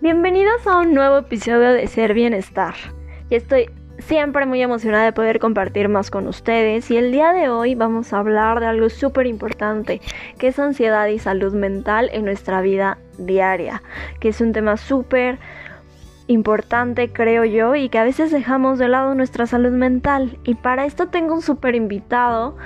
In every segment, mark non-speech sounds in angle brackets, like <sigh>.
Bienvenidos a un nuevo episodio de Ser Bienestar. Y estoy siempre muy emocionada de poder compartir más con ustedes y el día de hoy vamos a hablar de algo súper importante que es ansiedad y salud mental en nuestra vida diaria, que es un tema súper importante creo yo y que a veces dejamos de lado nuestra salud mental y para esto tengo un súper invitado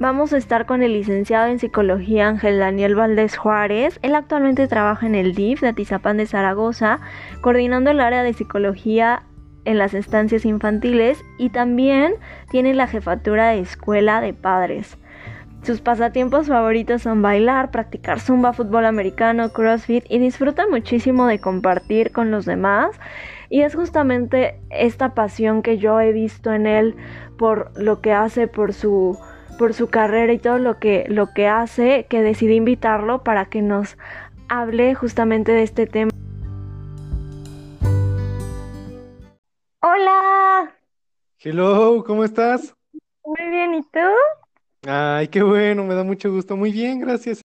Vamos a estar con el licenciado en psicología Ángel Daniel Valdés Juárez. Él actualmente trabaja en el DIF de Atizapán de Zaragoza, coordinando el área de psicología en las estancias infantiles y también tiene la jefatura de escuela de padres. Sus pasatiempos favoritos son bailar, practicar zumba, fútbol americano, crossfit y disfruta muchísimo de compartir con los demás. Y es justamente esta pasión que yo he visto en él por lo que hace, por su por su carrera y todo lo que, lo que hace, que decidí invitarlo para que nos hable justamente de este tema. Hola. Hello, ¿cómo estás? Muy bien, ¿y tú? Ay, qué bueno, me da mucho gusto. Muy bien, gracias.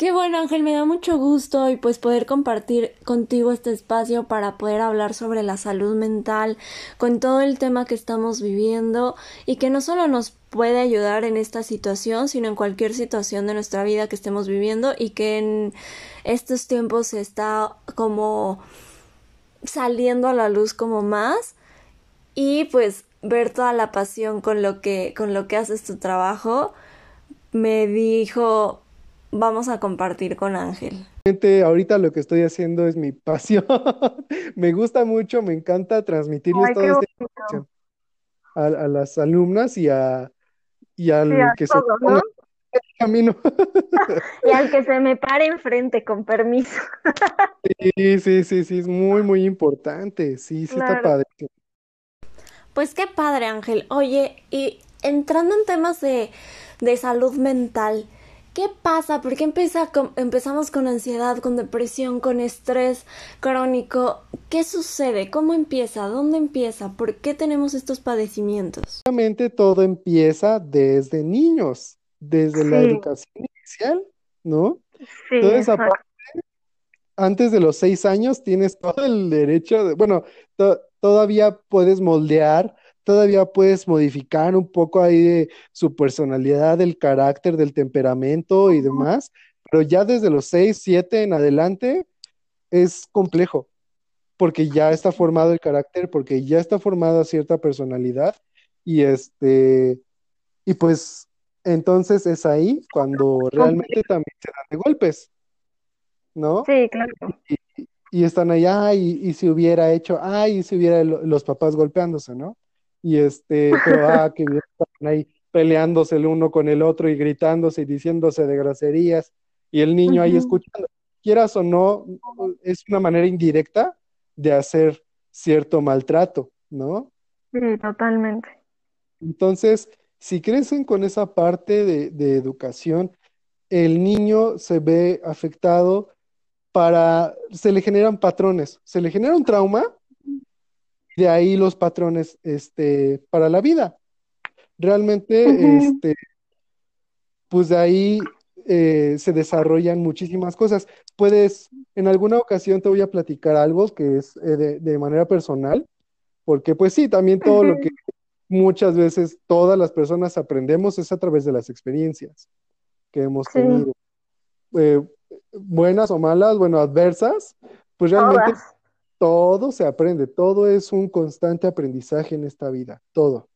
Qué bueno, Ángel, me da mucho gusto y pues poder compartir contigo este espacio para poder hablar sobre la salud mental, con todo el tema que estamos viviendo y que no solo nos puede ayudar en esta situación, sino en cualquier situación de nuestra vida que estemos viviendo y que en estos tiempos se está como saliendo a la luz como más y pues ver toda la pasión con lo que con lo que haces tu trabajo. Me dijo vamos a compartir con Ángel. Ahorita lo que estoy haciendo es mi pasión. <laughs> me gusta mucho, me encanta transmitirles toda esta información a, a, las alumnas y a y al que se el camino. <laughs> y al que se me pare enfrente, con permiso. sí, sí, sí, sí, es muy, muy importante. Sí, sí está padre. Pues qué padre, Ángel. Oye, y entrando en temas de, de salud mental, ¿Qué pasa? ¿Por qué empieza con, empezamos con ansiedad, con depresión, con estrés crónico? ¿Qué sucede? ¿Cómo empieza? ¿Dónde empieza? ¿Por qué tenemos estos padecimientos? Obviamente todo empieza desde niños, desde la educación inicial, ¿no? Sí, Entonces, aparte, antes de los seis años tienes todo el derecho de, bueno, todavía puedes moldear todavía puedes modificar un poco ahí de su personalidad, del carácter, del temperamento y demás, pero ya desde los 6, 7 en adelante es complejo, porque ya está formado el carácter, porque ya está formada cierta personalidad y este, y pues entonces es ahí cuando realmente también se dan de golpes, ¿no? Sí, claro. Y, están allá, y, si hubiera hecho, ay, y si hubiera los papás golpeándose, ¿no? Y este, pero <laughs> ah, que están ahí peleándose el uno con el otro y gritándose y diciéndose de groserías, y el niño ahí escuchando. Quieras o no, es una manera indirecta de hacer cierto maltrato, ¿no? Sí, totalmente. Entonces, si crecen con esa parte de, de educación, el niño se ve afectado para, se le generan patrones, se le genera un trauma de ahí los patrones este, para la vida. Realmente, este, pues de ahí eh, se desarrollan muchísimas cosas. Puedes, en alguna ocasión te voy a platicar algo que es eh, de, manera personal, porque pues sí, también todo lo que muchas veces todas las personas aprendemos es a través de las experiencias que hemos tenido. Eh, buenas o malas, bueno, adversas, pues realmente todo se aprende, todo es un constante aprendizaje en esta vida, todo.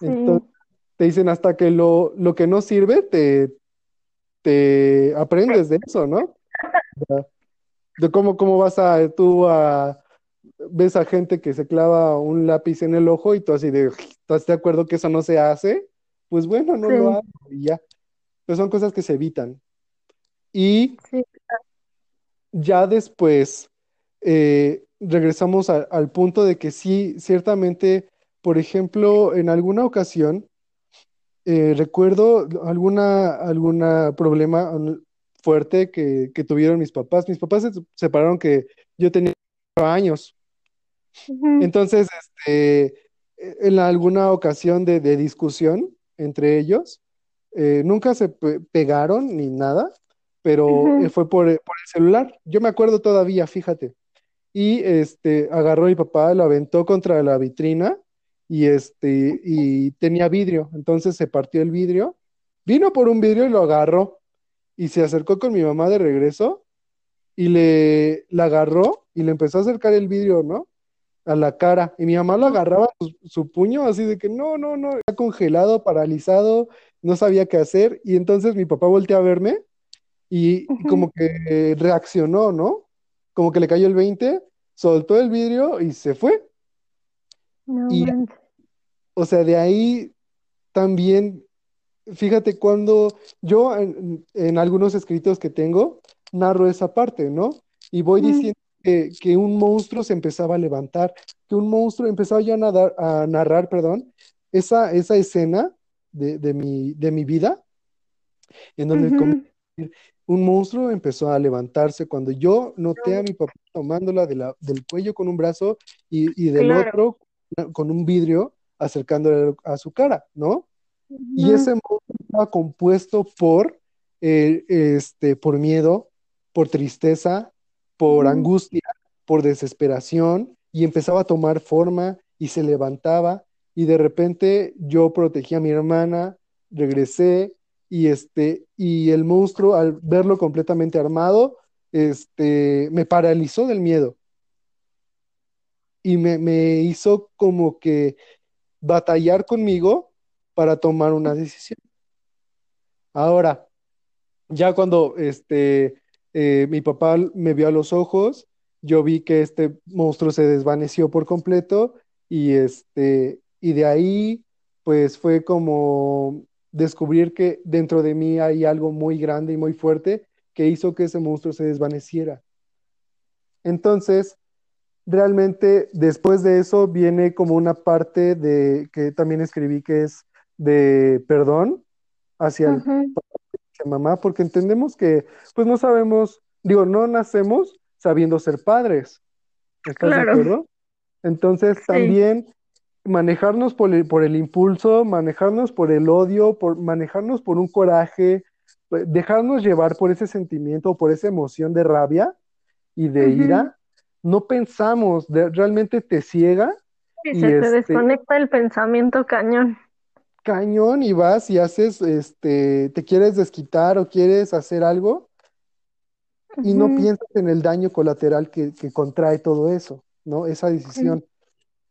Entonces, te dicen hasta que lo, lo que no sirve, te, te aprendes de eso, ¿no? De cómo, cómo vas a, tú a, ves a gente que se clava un lápiz en el ojo y tú así de, ¿estás de acuerdo que eso no se hace? Pues bueno, no lo hago y ya. Pues son cosas que se evitan. Y ya después, eh, regresamos al punto de que sí, ciertamente, por ejemplo, en alguna ocasión, eh, recuerdo alguna, alguna problema fuerte que, tuvieron mis papás. Mis papás se separaron que yo tenía años. Entonces, este, en alguna ocasión de, discusión entre ellos, eh, nunca se pegaron ni nada, pero eh, fue por, por el celular. Yo me acuerdo todavía, fíjate. Y este, agarró mi papá, lo aventó contra la vitrina y, este, y tenía vidrio. Entonces se partió el vidrio, vino por un vidrio y lo agarró. Y se acercó con mi mamá de regreso y le la agarró y le empezó a acercar el vidrio, ¿no? A la cara. Y mi mamá lo agarraba su, su puño así de que no, no, no, está congelado, paralizado, no sabía qué hacer. Y entonces mi papá volteó a verme y, y como que reaccionó, ¿no? Como que le cayó el 20, soltó el vidrio y se fue. No Y, o sea, de ahí también, fíjate, cuando yo en, en algunos escritos que tengo, narro esa parte, ¿no? Y voy Mm, diciendo que, que un monstruo se empezaba a levantar, que un monstruo empezaba yo a, nadar- a narrar, perdón, esa, esa escena de, de mi, de mi vida, en donde a decir, un monstruo empezó a levantarse cuando yo noté a mi papá tomándola de la, del cuello con un brazo y, y del Claro. otro con un vidrio acercándole a su cara, ¿no? Y ese monstruo estaba compuesto por, eh, este, por miedo, por tristeza, por angustia, por desesperación, y empezaba a tomar forma y se levantaba, y de repente yo protegí a mi hermana, regresé, y, este, y el monstruo, al verlo completamente armado, este, me paralizó del miedo y me, me hizo como que batallar conmigo para tomar una decisión. Ahora, Ya cuando este, eh, mi papá me vio a los ojos, yo vi que este monstruo se desvaneció por completo y, este, y de ahí pues fue como descubrir que dentro de mí hay algo muy grande y muy fuerte que hizo que ese monstruo se desvaneciera. Entonces, realmente después de eso viene como una parte de que también escribí que es de perdón hacia el mamá, porque entendemos que, pues no sabemos, digo, no nacemos sabiendo ser padres, ¿estás de Claro, acuerdo? Entonces sí. también manejarnos por el, por el impulso, manejarnos por el odio, por manejarnos por un coraje, pues, dejarnos llevar por ese sentimiento, por esa emoción de rabia y de ira, no pensamos, de- realmente te ciega Y y se te este desconecta el pensamiento cañón. cañón y vas y haces, este, te quieres desquitar o quieres hacer algo y no piensas en el daño colateral que, que contrae todo eso, ¿no? Esa decisión.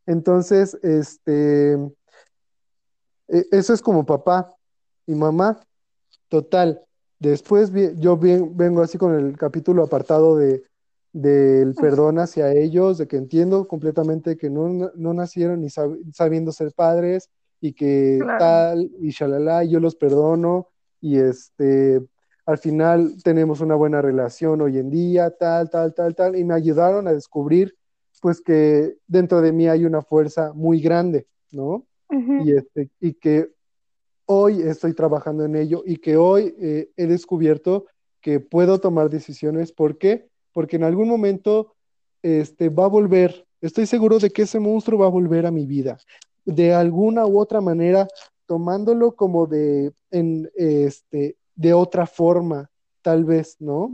Entonces, este, e- eso es como papá y mamá, total. Después yo vengo así con el capítulo apartado de del perdón hacia ellos, de que entiendo completamente que no, no nacieron ni sab- sabiendo ser padres y que Claro. tal y shalala, y yo los perdono y este, al final tenemos una buena relación hoy en día, tal, tal, tal, tal, y me ayudaron a descubrir pues que dentro de mí hay una fuerza muy grande, ¿no? Y, este, y que hoy estoy trabajando en ello y que hoy eh, he descubierto que puedo tomar decisiones. ¿Por qué? Porque en algún momento este, va a volver, estoy seguro de que ese monstruo va a volver a mi vida, de alguna u otra manera, tomándolo como de, en, este, de otra forma, tal vez, ¿no?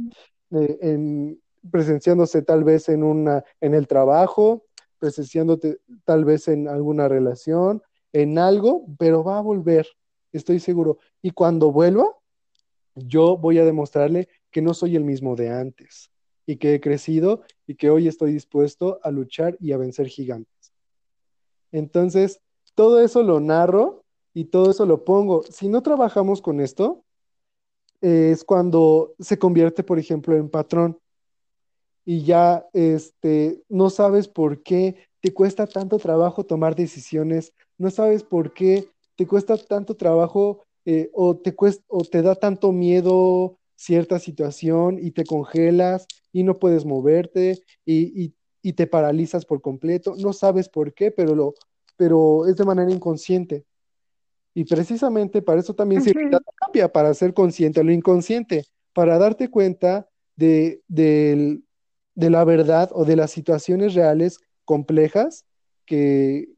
Eh, en, presenciándose tal vez en, una, en el trabajo, presenciándote tal vez en alguna relación, en algo, pero va a volver estoy seguro. Y cuando vuelva, yo voy a demostrarle que no soy el mismo de antes y que he crecido y que hoy estoy dispuesto a luchar y a vencer gigantes. Entonces, todo eso lo narro y todo eso lo pongo. Si no trabajamos con esto, es cuando se convierte, por ejemplo, en patrón y ya este, no sabes por qué te cuesta tanto trabajo tomar decisiones, no sabes por qué te cuesta tanto trabajo eh, o, te cuesta, o te da tanto miedo cierta situación y te congelas y no puedes moverte y, y, y te paralizas por completo, no sabes por qué, pero, lo, pero es de manera inconsciente. Y precisamente para eso también sirve la terapia, para ser consciente de lo inconsciente, para darte cuenta de, del- de la verdad o de las situaciones reales complejas que,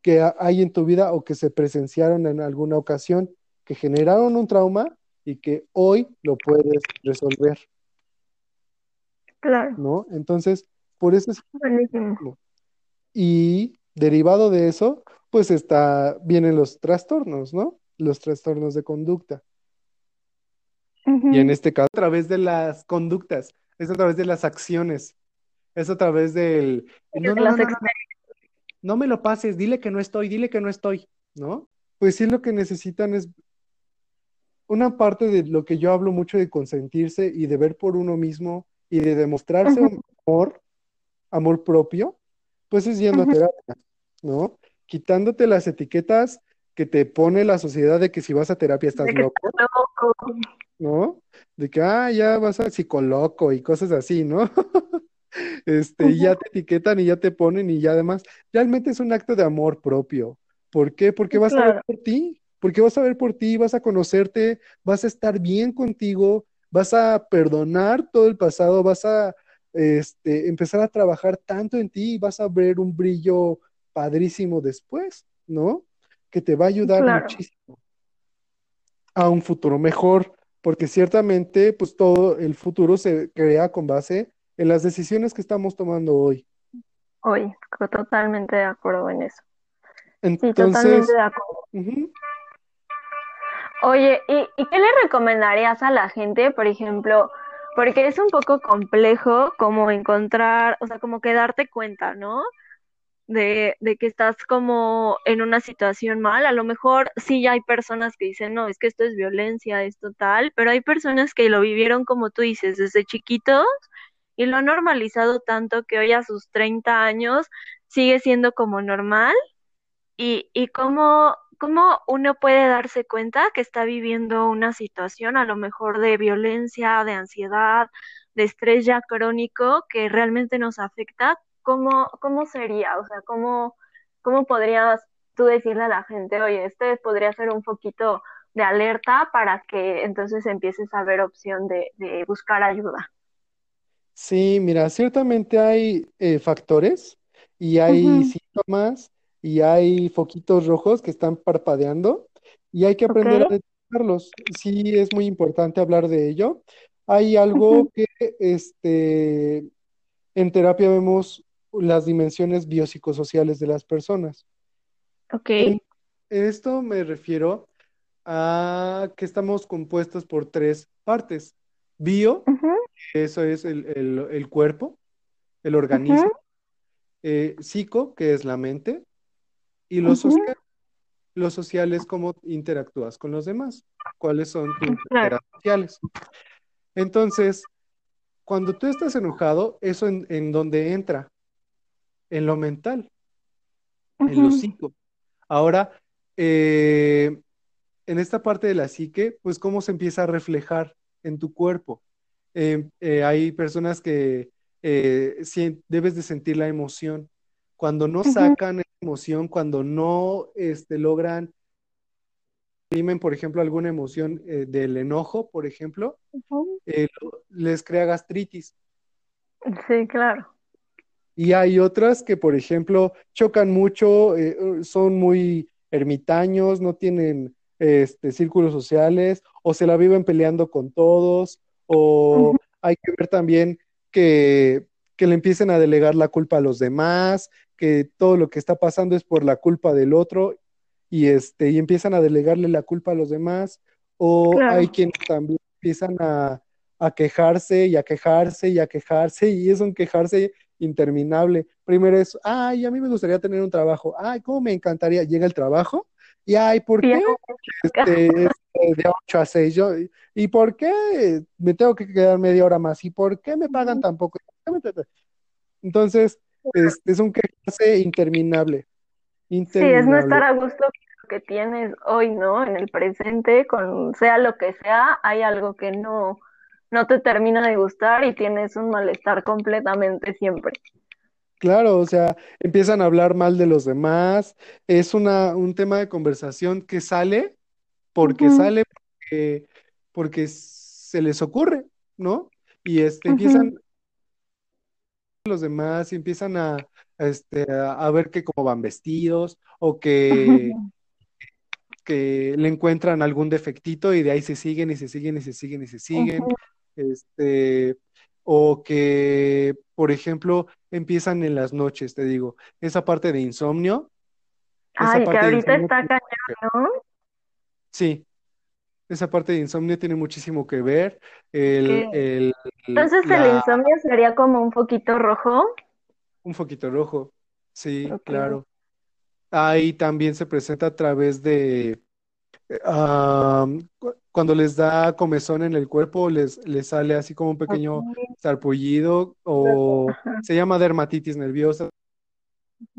que ha- hay en tu vida o que se presenciaron en alguna ocasión, que generaron un trauma y que hoy lo puedes resolver, Claro, ¿no? Entonces, por eso es buenísimo. Y derivado de eso, pues está, vienen los trastornos, ¿no? Los trastornos de conducta. Y en este caso, a través de las conductas, es a través de las acciones, es a través del, no, me lo pases, dile que no estoy, dile que no estoy, ¿no? Pues sí, lo que necesitan es una parte de lo que yo hablo mucho de consentirse y de ver por uno mismo y de demostrarse un amor, amor propio, pues es yendo a terapia, ¿no? Quitándote las etiquetas que te pone la sociedad de que si vas a terapia estás loco. ¿No? De que, ah, ya vas a psicoloco y cosas así, ¿no? <laughs> Este, y ya te etiquetan y ya te ponen y ya además, realmente es un acto de amor propio. ¿Por qué? Porque vas a ver por ti, porque vas a ver por ti, vas a conocerte, vas a estar bien contigo, vas a perdonar todo el pasado, vas a este, empezar a trabajar tanto en ti y vas a ver un brillo padrísimo después, ¿no? Que te va a ayudar claro. muchísimo a un futuro mejor, porque ciertamente, pues todo el futuro se crea con base en las decisiones que estamos tomando hoy. Hoy, totalmente de acuerdo en eso. Sí, totalmente Entonces, de acuerdo. Oye, ¿y, y qué le recomendarías a la gente, por ejemplo? Porque es un poco complejo como encontrar, o sea, como que darte cuenta, ¿no? De, de que estás como en una situación mal. A lo mejor sí hay personas que dicen, no, es que esto es violencia, esto tal, pero hay personas que lo vivieron como tú dices, desde chiquitos y lo han normalizado tanto que hoy a sus 30 años sigue siendo como normal y, y cómo, cómo uno puede darse cuenta que está viviendo una situación a lo mejor de violencia, de ansiedad, de estrés ya crónico que realmente nos afecta. ¿Cómo, cómo sería? O sea, ¿cómo, cómo podrías tú decirle a la gente, oye, este podría ser un poquito de alerta para que entonces empieces a ver opción de, de buscar ayuda? sí, mira, ciertamente hay eh, factores y hay Ujú, síntomas y hay foquitos rojos que están parpadeando y hay que aprender a detectarlos. Sí, es muy importante hablar de ello. Hay algo que este, en terapia vemos las dimensiones biopsicosociales de las personas. Ok. En esto me refiero a que estamos compuestos por tres partes. Bio, eso es el, el- el cuerpo, el organismo. Eh, psico, que es la mente. Y lo ujú, social, lo social es cómo interactúas con los demás, cuáles son tus esferas sociales. Entonces, cuando tú estás enojado, eso en, en dónde entra, en lo mental, en lo psico. Ahora, eh, en esta parte de la psique, pues cómo se empieza a reflejar en tu cuerpo. Eh, eh, hay personas que eh, debes de sentir la emoción. Cuando no ujú, sacan emoción, cuando no este, logran, exprimen, por ejemplo, alguna emoción eh, del enojo, por ejemplo, eh, les crea gastritis. Sí, claro. Y hay otras que, por ejemplo, chocan mucho, eh, son muy ermitaños, no tienen este, círculos sociales, o se la viven peleando con todos, o hay que ver también que, que le empiecen a delegar la culpa a los demás, que todo lo que está pasando es por la culpa del otro, y, este, y empiezan a delegarle la culpa a los demás, o hay quienes también empiezan a, a quejarse y a quejarse y a quejarse, y es un quejarse interminable. Primero es, ay, a mí me gustaría tener un trabajo. Ay, cómo me encantaría. Llega el trabajo y, ay, ¿por qué este, es eh, de 8 a 6? Yo, ¿y por qué me tengo que quedar media hora más? ¿Y por qué me pagan tan poco? Entonces, es, es un quejarse interminable, Sí, es no estar interminable. a gusto que tienes hoy, ¿no? En el presente, con sea lo que sea, hay algo que no, no te termina de gustar y tienes un malestar completamente siempre. Claro, o sea, empiezan a hablar mal de los demás. Es una, un tema de conversación que sale porque sale porque, porque se les ocurre, ¿no? Y este, empiezan los demás y empiezan a, a, este, a, ver que cómo van vestidos o que, <laughs> que le encuentran algún defectito y de ahí se siguen y se siguen y se siguen y se siguen. Este, o que, por ejemplo, empiezan en las noches, te digo, esa parte de insomnio, esa Ay, que parte ahorita está cañón, ¿no? sí, esa parte de insomnio tiene muchísimo que ver. El, el, Entonces el insomnio sería como un poquito rojo. un foquito rojo, sí, claro. Ahí también se presenta a través de cu- cuando les da comezón en el cuerpo, les, les sale así como un pequeño sarpullido o se llama dermatitis nerviosa.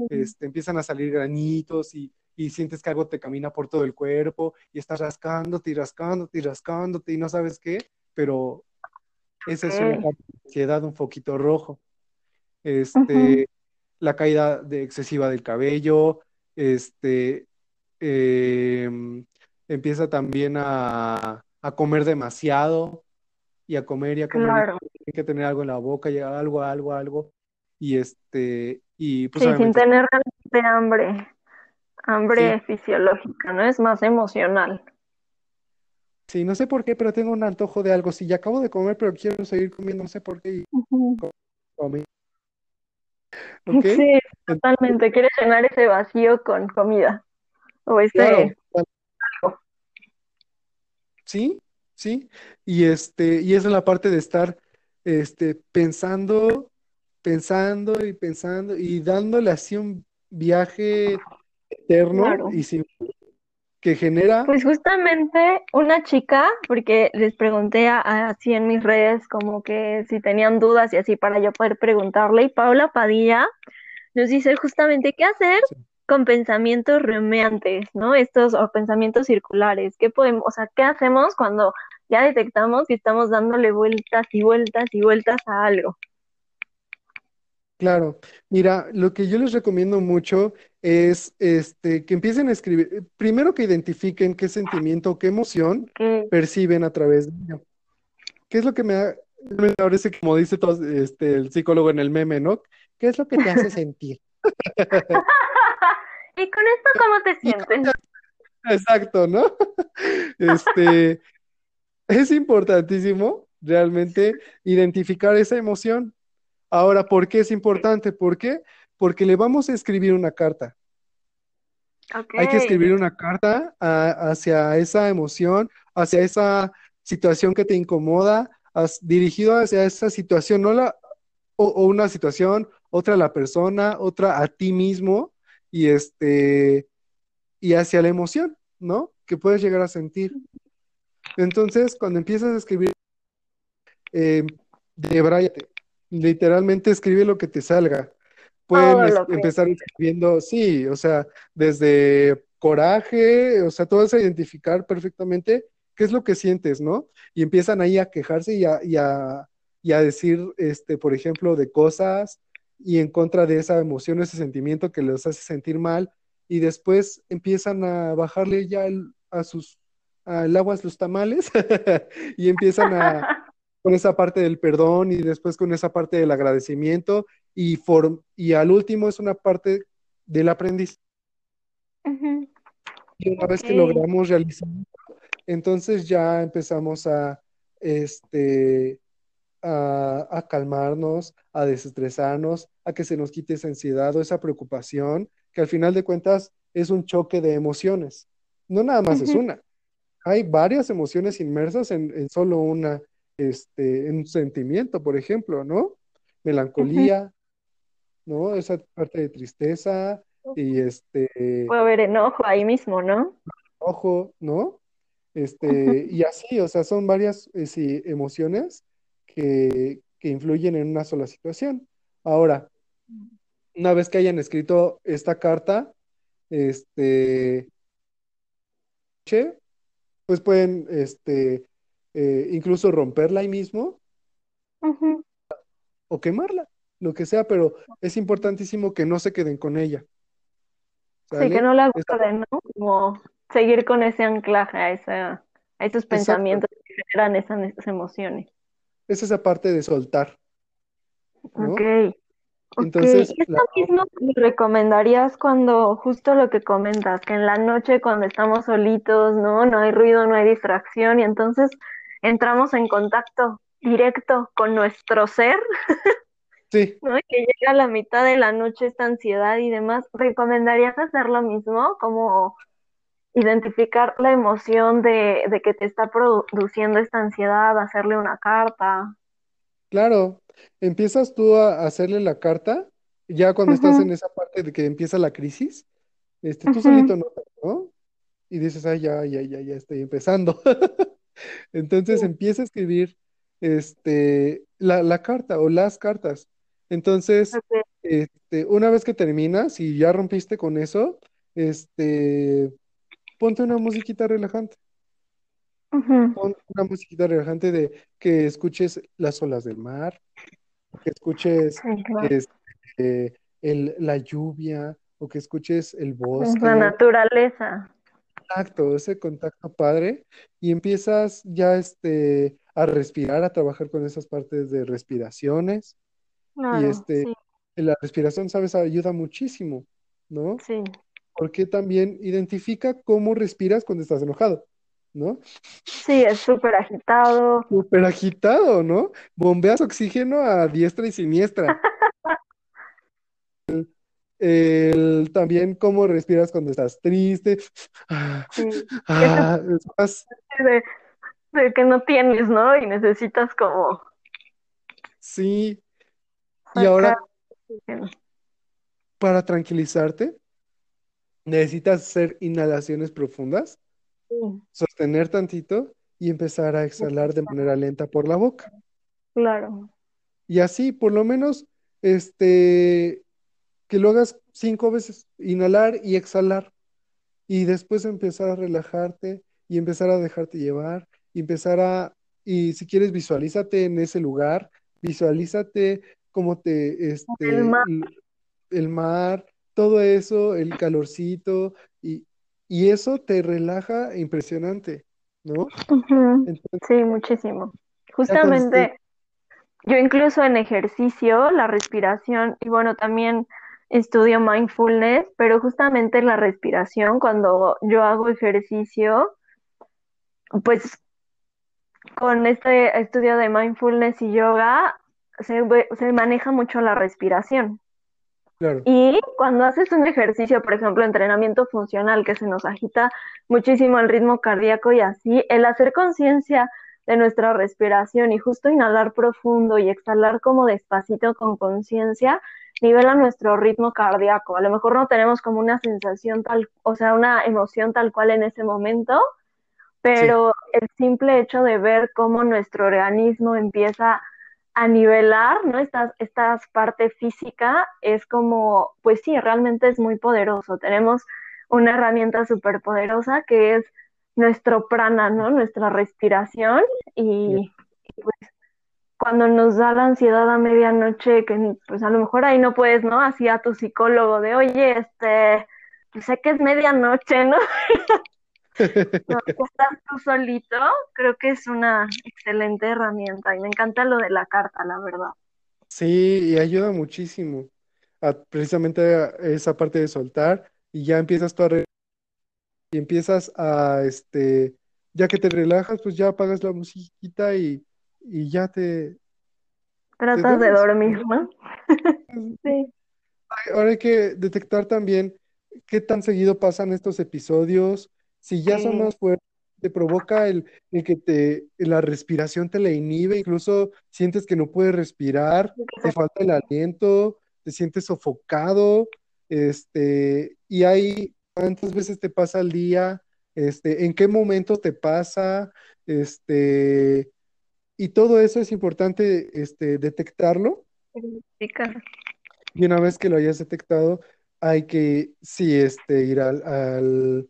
Este, empiezan a salir granitos y, y sientes que algo te camina por todo el cuerpo y estás rascándote y rascándote y rascándote y no sabes qué, pero esa es una ansiedad, un foquito rojo. Este, la caída de excesiva del cabello, este, em, empieza también a, a comer demasiado y a comer y a comer Claro. tiene que tener algo en la boca y algo, algo, algo. Y este, y pues Sí, sin tener realmente hambre, sí, hambre fisiológica, ¿no? Es más emocional. sí, no sé por qué, pero tengo un antojo de algo. Sí, ya acabo de comer, pero quiero seguir comiendo, no sé por qué, y. <laughs> Sí, Entonces, totalmente. Quieres llenar ese vacío con comida o claro, ese algo. Sí, sí, y este, y es la parte de estar, este, pensando, pensando y pensando y dándole así un viaje eterno Claro. y sin, que genera, Pues justamente una chica, porque les pregunté a- a- así en mis redes como que si tenían dudas y así para yo poder preguntarle, y Paula Padilla nos dice justamente qué hacer sí, con pensamientos rumiantes, ¿no? Estos o pensamientos circulares. ¿Qué podemos, o sea, qué hacemos cuando ya detectamos que estamos dándole vueltas y vueltas y vueltas a algo? claro. Mira, lo que yo les recomiendo mucho es este, que empiecen a escribir, primero que identifiquen qué sentimiento, qué emoción perciben a través de ello. ¿Qué es lo que me, ha- me parece, como dice todo, este, el psicólogo en el meme, ¿no? ¿Qué es lo que te hace <laughs> sentir? <laughs> ¿Y con esto cómo te sientes? exacto, ¿no? <laughs> Este, es importantísimo realmente identificar esa emoción. Ahora, ¿por qué es importante? ¿Por qué? Porque le vamos a escribir una carta. Hay que escribir una carta a- hacia esa emoción, hacia esa situación que te incomoda, as- dirigido hacia esa situación, no la, o, o una situación, otra a la persona, otra a ti mismo, y este, y hacia la emoción, ¿no? Que puedes llegar a sentir. Entonces, cuando empiezas a escribir, eh. Literalmente escribe lo que te salga. Pueden es- empezar escribiendo, sí, o sea, desde coraje, o sea, tú vas a identificar perfectamente qué es lo que sientes, ¿no? Y empiezan ahí a quejarse y a, y a, y a decir, este, por ejemplo, de cosas y en contra de esa emoción, ese sentimiento que los hace sentir mal, y después empiezan a bajarle ya el- a sus, al aguas los tamales <laughs> y empiezan a <laughs> con esa parte del perdón y después con esa parte del agradecimiento y, for- y al último es una parte del aprendizaje. Ujú, Y una Ok, vez que logramos realizar, entonces ya empezamos a, este, a, a calmarnos, a desestresarnos, a que se nos quite esa ansiedad o esa preocupación, que al final de cuentas es un choque de emociones. No nada más es una, hay varias emociones inmersas en, en solo una, este, en un sentimiento, por ejemplo, ¿no? Melancolía, ¿no? Esa parte de tristeza y este, Puede haber enojo ahí mismo, ¿no? ojo, ¿no? Este, y así, o sea, son varias eh, sí, emociones que, que influyen en una sola situación. Ahora, una vez que hayan escrito esta carta, este, pues pueden, este, eh, incluso romperla ahí mismo o quemarla, lo que sea, pero es importantísimo que no se queden con ella, Sí, que no la guarden, ¿no? Como seguir con ese anclaje a esa, a esos exacto, pensamientos que generan esas, esas emociones. Es esa parte de soltar, Ok, ¿no? Ok, Entonces, ¿y esto la- mismo me recomendarías cuando justo lo que comentas, que en la noche cuando estamos solitos, ¿no? No hay ruido, no hay distracción y entonces entramos en contacto directo con nuestro ser, sí, <laughs> ¿no? Y que llega a la mitad de la noche esta ansiedad y demás, ¿recomendarías hacer lo mismo? Como identificar la emoción de, de que te está produciendo esta ansiedad, hacerle una carta. claro, empiezas tú a hacerle la carta, ya cuando estás en esa parte de que empieza la crisis, este, tú ujú, solito no, ¿no? Y dices, ay, ya, ya, ya, ya estoy empezando. <laughs> Entonces empieza a escribir este, la, la carta o las cartas. Entonces, este, una vez que terminas y ya rompiste con eso, este, ponte una musiquita relajante. ujú, Pon una musiquita relajante de que escuches las olas del mar, que escuches este, el, la lluvia o que escuches el La bosque. naturaleza. Exacto, ese contacto padre y empiezas ya este, a respirar, a trabajar con esas partes de respiraciones y este, sí, la respiración, sabes, ayuda muchísimo, ¿no? sí, Porque también identifica cómo respiras cuando estás enojado, ¿no? sí, es súper agitado. Súper agitado, ¿no? Bombeas oxígeno a diestra y siniestra. <laughs> El, también cómo respiras cuando estás triste. Ah, Sí, ah, es más, de, de que no tienes, ¿no? Y necesitas como sí. Y ahora Para tranquilizarte, necesitas hacer inhalaciones profundas, Sí, sostener tantito y empezar a exhalar de manera lenta por la boca. claro. Y así, por lo menos, este, que lo hagas cinco veces, inhalar y exhalar. Y después empezar a relajarte y empezar a dejarte llevar y empezar a, y si quieres, visualízate en ese lugar, visualízate cómo te, El este, mar. el mar, todo eso, el calorcito, y, y eso te relaja impresionante, ¿no? Entonces, Sí, muchísimo. Justamente yo incluso en ejercicio, la respiración, y bueno, también estudio mindfulness, pero justamente la respiración, cuando yo hago ejercicio, pues con este estudio de mindfulness y yoga, se, se maneja mucho la respiración. Claro, Y cuando haces un ejercicio, por ejemplo, entrenamiento funcional, que se nos agita muchísimo el ritmo cardíaco y así, el hacer conciencia de nuestra respiración y justo inhalar profundo y exhalar como despacito con conciencia, nivela nuestro ritmo cardíaco. A lo mejor no tenemos como una sensación tal, o sea, una emoción tal cual en ese momento, sí, pero el simple hecho de ver cómo nuestro organismo empieza a nivelar, ¿no? Esta, esta parte física es como, pues sí, realmente es muy poderoso. Tenemos una herramienta súper poderosa que es nuestro prana, ¿no? Nuestra respiración y, y, pues cuando nos da la ansiedad a medianoche, que pues a lo mejor ahí no puedes, ¿no? Así a tu psicólogo de, oye, este, pues sé que es medianoche, ¿no? <laughs> No, <laughs> estás tú solito, creo que es una excelente herramienta y me encanta lo de la carta, la verdad. sí, y ayuda muchísimo a precisamente a esa parte de soltar y ya empiezas tú a re- y empiezas a, este, ya que te relajas, pues ya apagas la musiquita y, y ya te, te Tratas de dormir. ¿no? <laughs> Sí, Ahora hay que detectar también qué tan seguido pasan estos episodios. Si ya son más fuertes, te provoca el, el que te, la respiración te la inhibe, incluso sientes que no puedes respirar, te falta el aliento, te sientes sofocado, este, y hay cuántas veces te pasa al día, este, en qué momento te pasa, este, y todo eso es importante, este, detectarlo. Y una vez que lo hayas detectado, hay que sí este, ir al, al,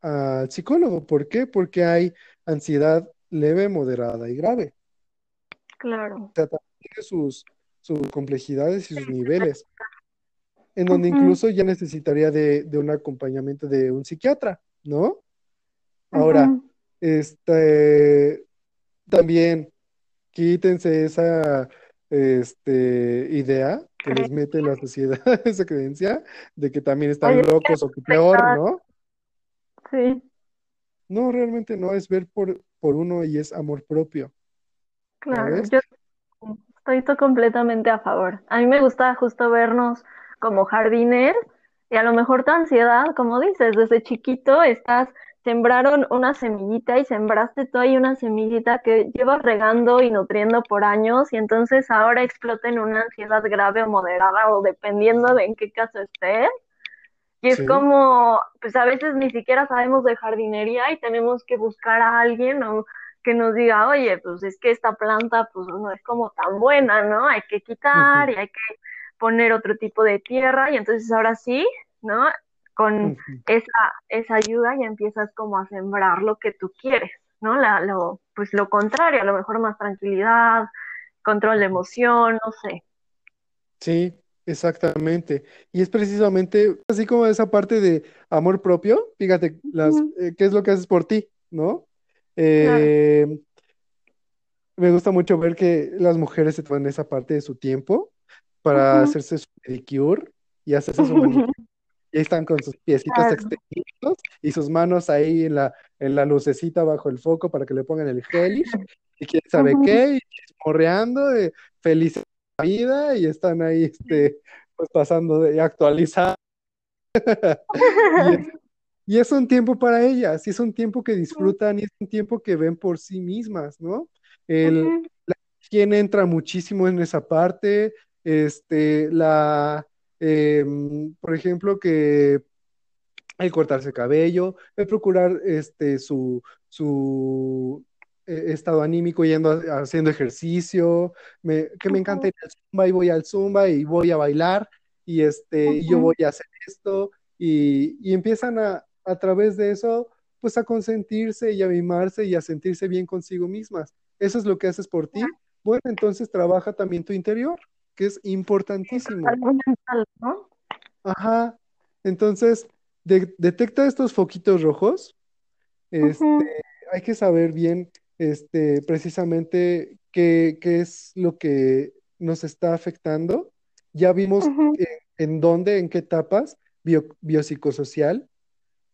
al psicólogo. ¿Por qué? Porque hay ansiedad leve, moderada y grave. Claro. O sea, también tiene sus, sus complejidades y sus niveles, en donde incluso ya necesitaría de, de un acompañamiento de un psiquiatra, ¿no? Ahora, este, también quítense esa este, idea que les mete la sociedad, <laughs> esa creencia de que también están locos o que peor, ¿no? Sí, No, realmente no, es ver por, por uno y es amor propio, claro, ¿sabes? yo estoy to- completamente a favor. A mí me gusta justo vernos como jardines y a lo mejor tu ansiedad, como dices, desde chiquito estás, sembraron una semillita y sembraste tú ahí una semillita que llevas regando y nutriendo por años y entonces ahora explota en una ansiedad grave o moderada o dependiendo de en qué caso estés. Y es Sí. como, pues a veces ni siquiera sabemos de jardinería y tenemos que buscar a alguien o que nos diga, oye, pues es que esta planta pues no es como tan buena, ¿no? Hay que quitar y hay que poner otro tipo de tierra y entonces ahora sí, ¿no? Con esa, esa ayuda ya empiezas como a sembrar lo que tú quieres, ¿no? La, lo, pues lo contrario, a lo mejor más tranquilidad, control de emoción, no sé. Sí, exactamente. Y es precisamente así como esa parte de amor propio, fíjate, las, eh, ¿qué es lo que haces por ti, ¿no? Claro. Eh, me gusta mucho ver que las mujeres se toman esa parte de su tiempo para hacerse su pedicure y hacerse su manicure. Y ahí están con sus piecitos Claro. extendidos y sus manos ahí en la, en la lucecita bajo el foco para que le pongan el gelish. Y quién sabe qué, y chismorreando, de felices vida, y están ahí, este, pues pasando de actualizar. <laughs> Y es, y es un tiempo para ellas, y es un tiempo que disfrutan, y es un tiempo que ven por sí mismas, ¿no? El, Ujú, quien entra muchísimo en esa parte, este, la, em, por ejemplo, que el cortarse el cabello, el procurar este, su, su estado anímico yendo a- haciendo ejercicio, me- que me encanta ir al Zumba y voy al Zumba y voy a bailar y, este, y yo voy a hacer esto y, y empiezan a, a través de eso, pues a consentirse y a mimarse y a sentirse bien consigo mismas. ¿Eso es lo que haces por ti? Bueno, entonces trabaja también tu interior, que es importantísimo. Ajá. Entonces, de- detecta estos foquitos rojos. Este, hay que saber bien, este, precisamente qué, qué es lo que nos está afectando. Ya vimos en, en dónde, en qué etapas, bio- biopsicosocial.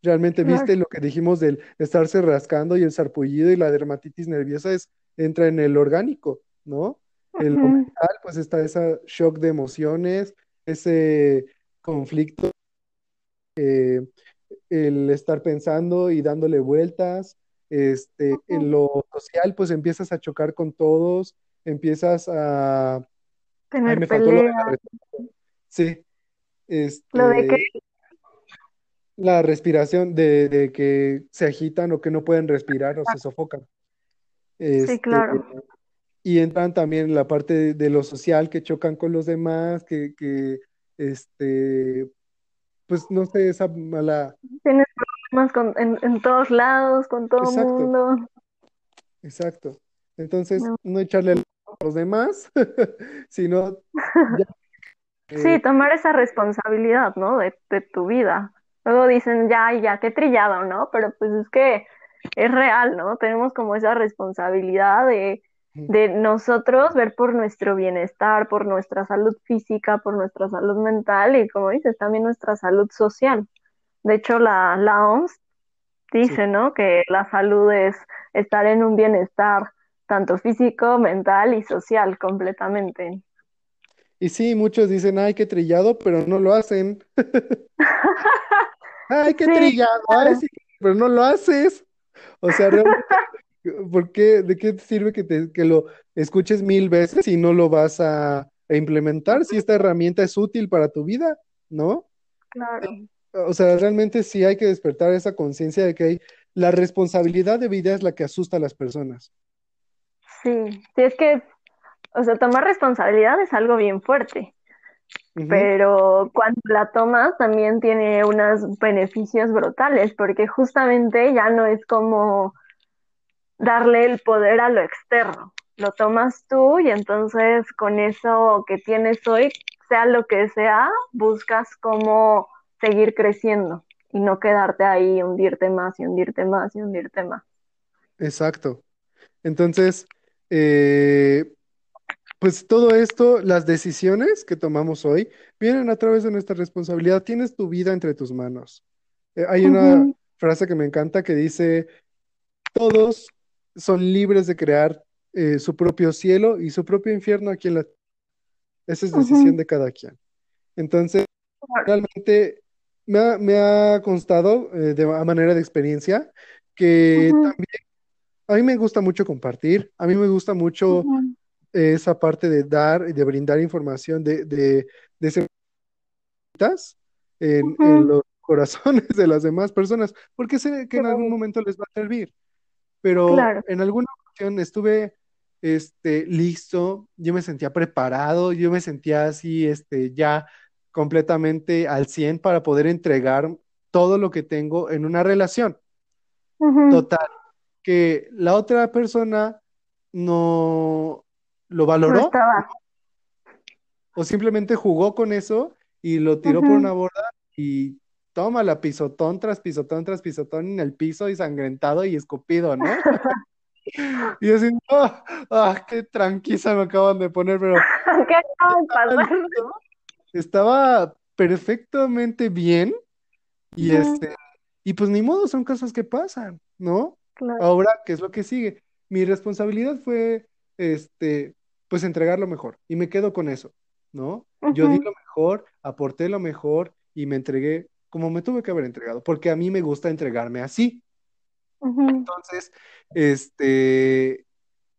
Realmente Claro. viste lo que dijimos del estarse rascando y el sarpullido y la dermatitis nerviosa es, entra en el orgánico, ¿no? Mental, pues está ese shock de emociones, ese conflicto el estar pensando y dándole vueltas. Este, en lo social, pues empiezas a chocar con todos, empiezas a... Tener me faltó lo de la... res- Sí, Lo de que, este, la respiración de, de que se agitan o que no pueden respirar o se sofocan. sí, Este, claro. y entran también en la parte de, de lo social, que chocan con los demás, que, que este, pues no sé, esa mala... Tienes problemas con, en, en todos lados, con todo el mundo. Exacto. Entonces, No. no echarle a los demás, <laughs> sino <laughs> ya Sí, tomar esa responsabilidad, ¿no? De, de tu vida. Luego dicen, ya, ya, qué trillado, ¿no? Pero pues es que es real, ¿no? Tenemos como esa responsabilidad de, de nosotros ver por nuestro bienestar, por nuestra salud física, por nuestra salud mental y, como dices, también nuestra salud social. De hecho, la, la OMS sí. dice, ¿no? Que la salud es estar en un bienestar tanto físico, mental y social completamente. Y sí, muchos dicen, ay, qué trillado, pero no lo hacen. <laughs> Ay, qué Sí, trillado, ay, claro. sí, pero no lo haces. O sea, realmente, <laughs> ¿por qué, de qué te sirve que, te, que lo escuches mil veces y no lo vas a, a implementar si esta herramienta es útil para tu vida, ¿no? Claro. O sea, realmente sí hay que despertar esa conciencia de que hay, la responsabilidad de vida es la que asusta a las personas. Sí, sí, es que, o sea, tomar responsabilidad es algo bien fuerte, pero cuando la tomas también tiene unos beneficios brutales, porque justamente ya no es como darle el poder a lo externo, lo tomas tú y entonces con eso que tienes hoy, sea lo que sea, buscas cómo seguir creciendo y no quedarte ahí, hundirte más y hundirte más y hundirte más. Exacto. Entonces, eh, pues todo esto, las decisiones que tomamos hoy, vienen a través de nuestra responsabilidad. Tienes tu vida entre tus manos. Eh, hay una frase que me encanta que dice, todos son libres de crear eh, su propio cielo y su propio infierno aquí en la... Esa es decisión de cada quien. Entonces, realmente me ha, me ha constado eh, de a manera de experiencia que ujú, también a mí me gusta mucho compartir, a mí me gusta mucho ujú, eh, esa parte de dar y de brindar información de, de, de semanitas en, en ujú, los <laughs> corazones de las demás personas, porque sé que en algún momento les va a servir. pero claro, en alguna ocasión estuve este, listo, yo me sentía preparado, yo me sentía así, este, ya completamente al 100 para poder entregar todo lo que tengo en una relación. Total, que la otra persona no lo no valoró estaba, o simplemente jugó con eso y lo tiró por una borda y toma la pisotón tras pisotón tras pisotón en el piso y sangrentado y escupido, ¿no? <laughs> Y así, ah, ah, qué tranquila me acaban de poner, pero <laughs> ¿qué acaba de pasar, no? Estaba perfectamente bien y este, y pues ni modo, son cosas que pasan, ¿no? claro, Ahora, ¿qué es lo que sigue? Mi responsabilidad fue, este, pues entregar lo mejor y me quedo con eso, ¿no? Yo di lo mejor, aporté lo mejor y me entregué como me tuve que haber entregado, porque a mí me gusta entregarme así. Entonces, este,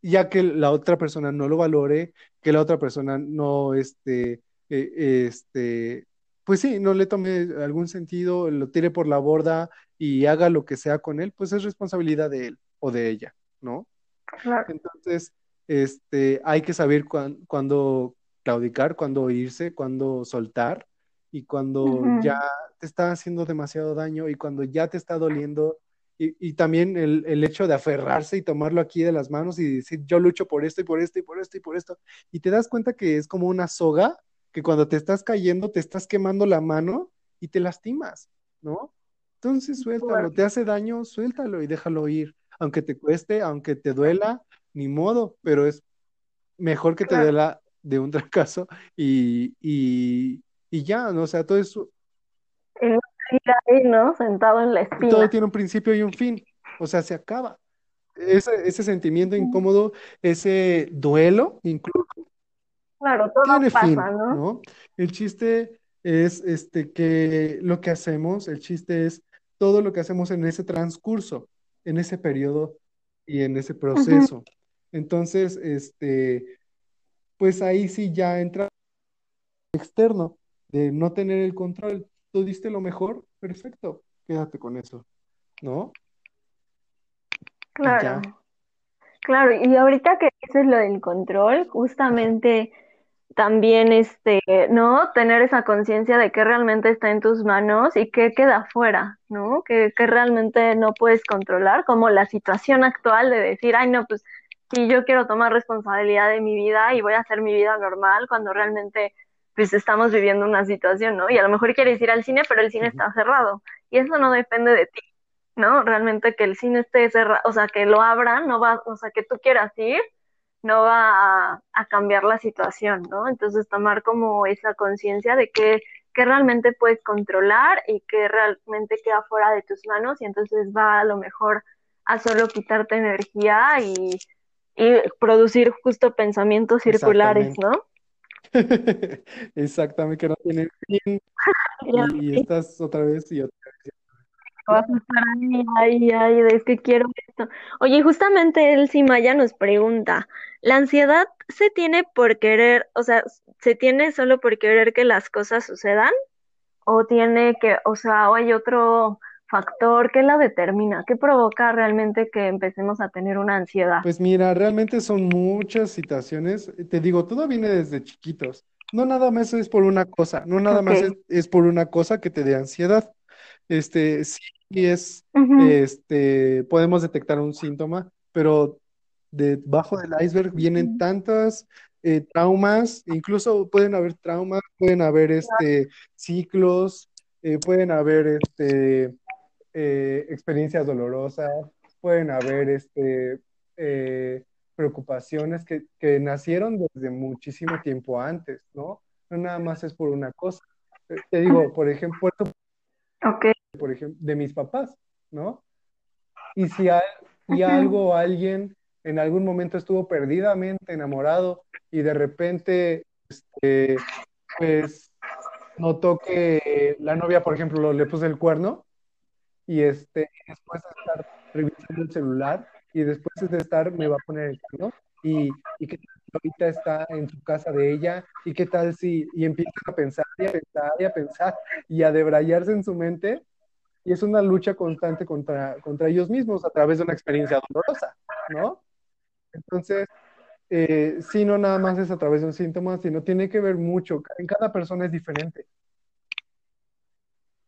ya que la otra persona no lo valore, que la otra persona no, este, eh, este, pues sí, no le tome algún sentido, lo tire por la borda y haga lo que sea con él, pues es responsabilidad de él o de ella, ¿no? claro, Entonces, este, hay que saber cuán- cuándo claudicar, cuándo irse, cuándo soltar y cuando ya te está haciendo demasiado daño y cuando ya te está doliendo. Y, y también el, el hecho de aferrarse y tomarlo aquí de las manos y decir, yo lucho por esto y por esto y por esto y por esto. Y te das cuenta que es como una soga que cuando te estás cayendo te estás quemando la mano y te lastimas, ¿no? Entonces suéltalo, te hace daño, suéltalo y déjalo ir aunque te cueste, aunque te duela, ni modo, pero es mejor que te duela de un fracaso y, y, y ya, ¿no? O sea, todo seguir ahí, ¿no? Sentado en la todo espina, tiene un principio y un fin, o sea, se acaba. Ese, ese sentimiento incómodo, ese duelo, incluso claro, todo tiene pasa, fin, ¿no? ¿no? El chiste es este, que lo que hacemos, el chiste es todo lo que hacemos en ese transcurso, en ese periodo y en ese proceso. Entonces, este, pues ahí sí ya entra externo de no tener el control. Tú diste lo mejor, perfecto, quédate con eso, ¿no? Ya. Claro. Y ahorita que dices lo del control, justamente también este, ¿no? Tener esa conciencia de que realmente está en tus manos y que queda afuera, ¿no? Que, que realmente no puedes controlar, como la situación actual de decir, ay, no, pues sí, yo quiero tomar responsabilidad de mi vida y voy a hacer mi vida normal cuando realmente pues estamos viviendo una situación, ¿no? Y a lo mejor quieres ir al cine, pero el cine está cerrado y eso no depende de ti. ¿No? Realmente que el cine esté cerrado, o sea, que lo abran, no va, o sea, que tú quieras ir, no va a, a cambiar la situación, ¿no? Entonces tomar como esa conciencia de que, que realmente puedes controlar y que realmente queda fuera de tus manos y entonces va a lo mejor a solo quitarte energía y, y producir justo pensamientos circulares. ¿no? Exactamente, <laughs> que no tiene fin <laughs> Ya y, y estás otra vez y otra Vas a estar ahí, ay, ay, es que quiero esto. Oye, justamente el Simaya nos pregunta, ¿la ansiedad se tiene por querer, o sea, se tiene solo por querer que las cosas sucedan? ¿O tiene que, o sea, o hay otro factor que la determina? ¿Qué provoca realmente que empecemos a tener una ansiedad? Pues mira, realmente son muchas situaciones. Te digo, todo viene desde chiquitos. No nada más es por una cosa, no nada más es, es por una cosa que te dé ansiedad. Este, sí es, este, podemos detectar un síntoma, pero debajo del iceberg vienen ujú, tantas eh, traumas, incluso pueden haber traumas, pueden haber este, ciclos, eh, pueden haber este, eh, experiencias dolorosas, pueden haber este, eh, preocupaciones que, que nacieron desde muchísimo tiempo antes, ¿no? No nada más es por una cosa. Te digo, por ejemplo, Ok. Por ejemplo, de mis papás, ¿no? Y si, al- y algo o alguien en algún momento estuvo perdidamente enamorado y de repente, este, pues, notó que la novia, por ejemplo, le puso el cuerno y este, después de estar revisando el celular y después de estar me va a poner el cuerno y, y qué tal ahorita está en su casa de ella y qué tal si, y empiezan a pensar y a pensar y a pensar y a debrayarse en su mente y es una lucha constante contra, contra ellos mismos a través de una experiencia dolorosa, ¿no? Entonces, eh, sí, no nada más es a través de un síntoma, sino tiene que ver mucho. En cada persona es diferente.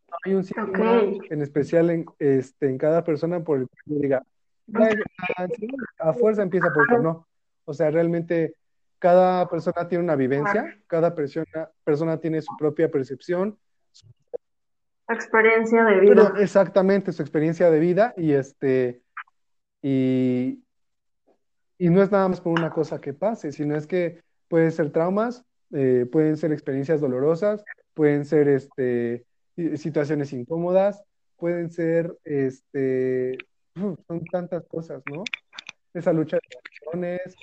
No hay un síntoma en especial en, este, en cada persona por el que yo diga, "La- la ansiedad a fuerza empieza por. No. O sea, realmente cada persona tiene una vivencia, cada persona, persona tiene su propia percepción, Experiencia de pero vida. exactamente su experiencia de vida y este, y, Y no es nada más por una cosa que pase, sino es que pueden ser traumas, eh, pueden ser experiencias dolorosas, pueden ser este, situaciones incómodas, pueden ser, este, uf, son tantas cosas, ¿no? Esa lucha de emociones,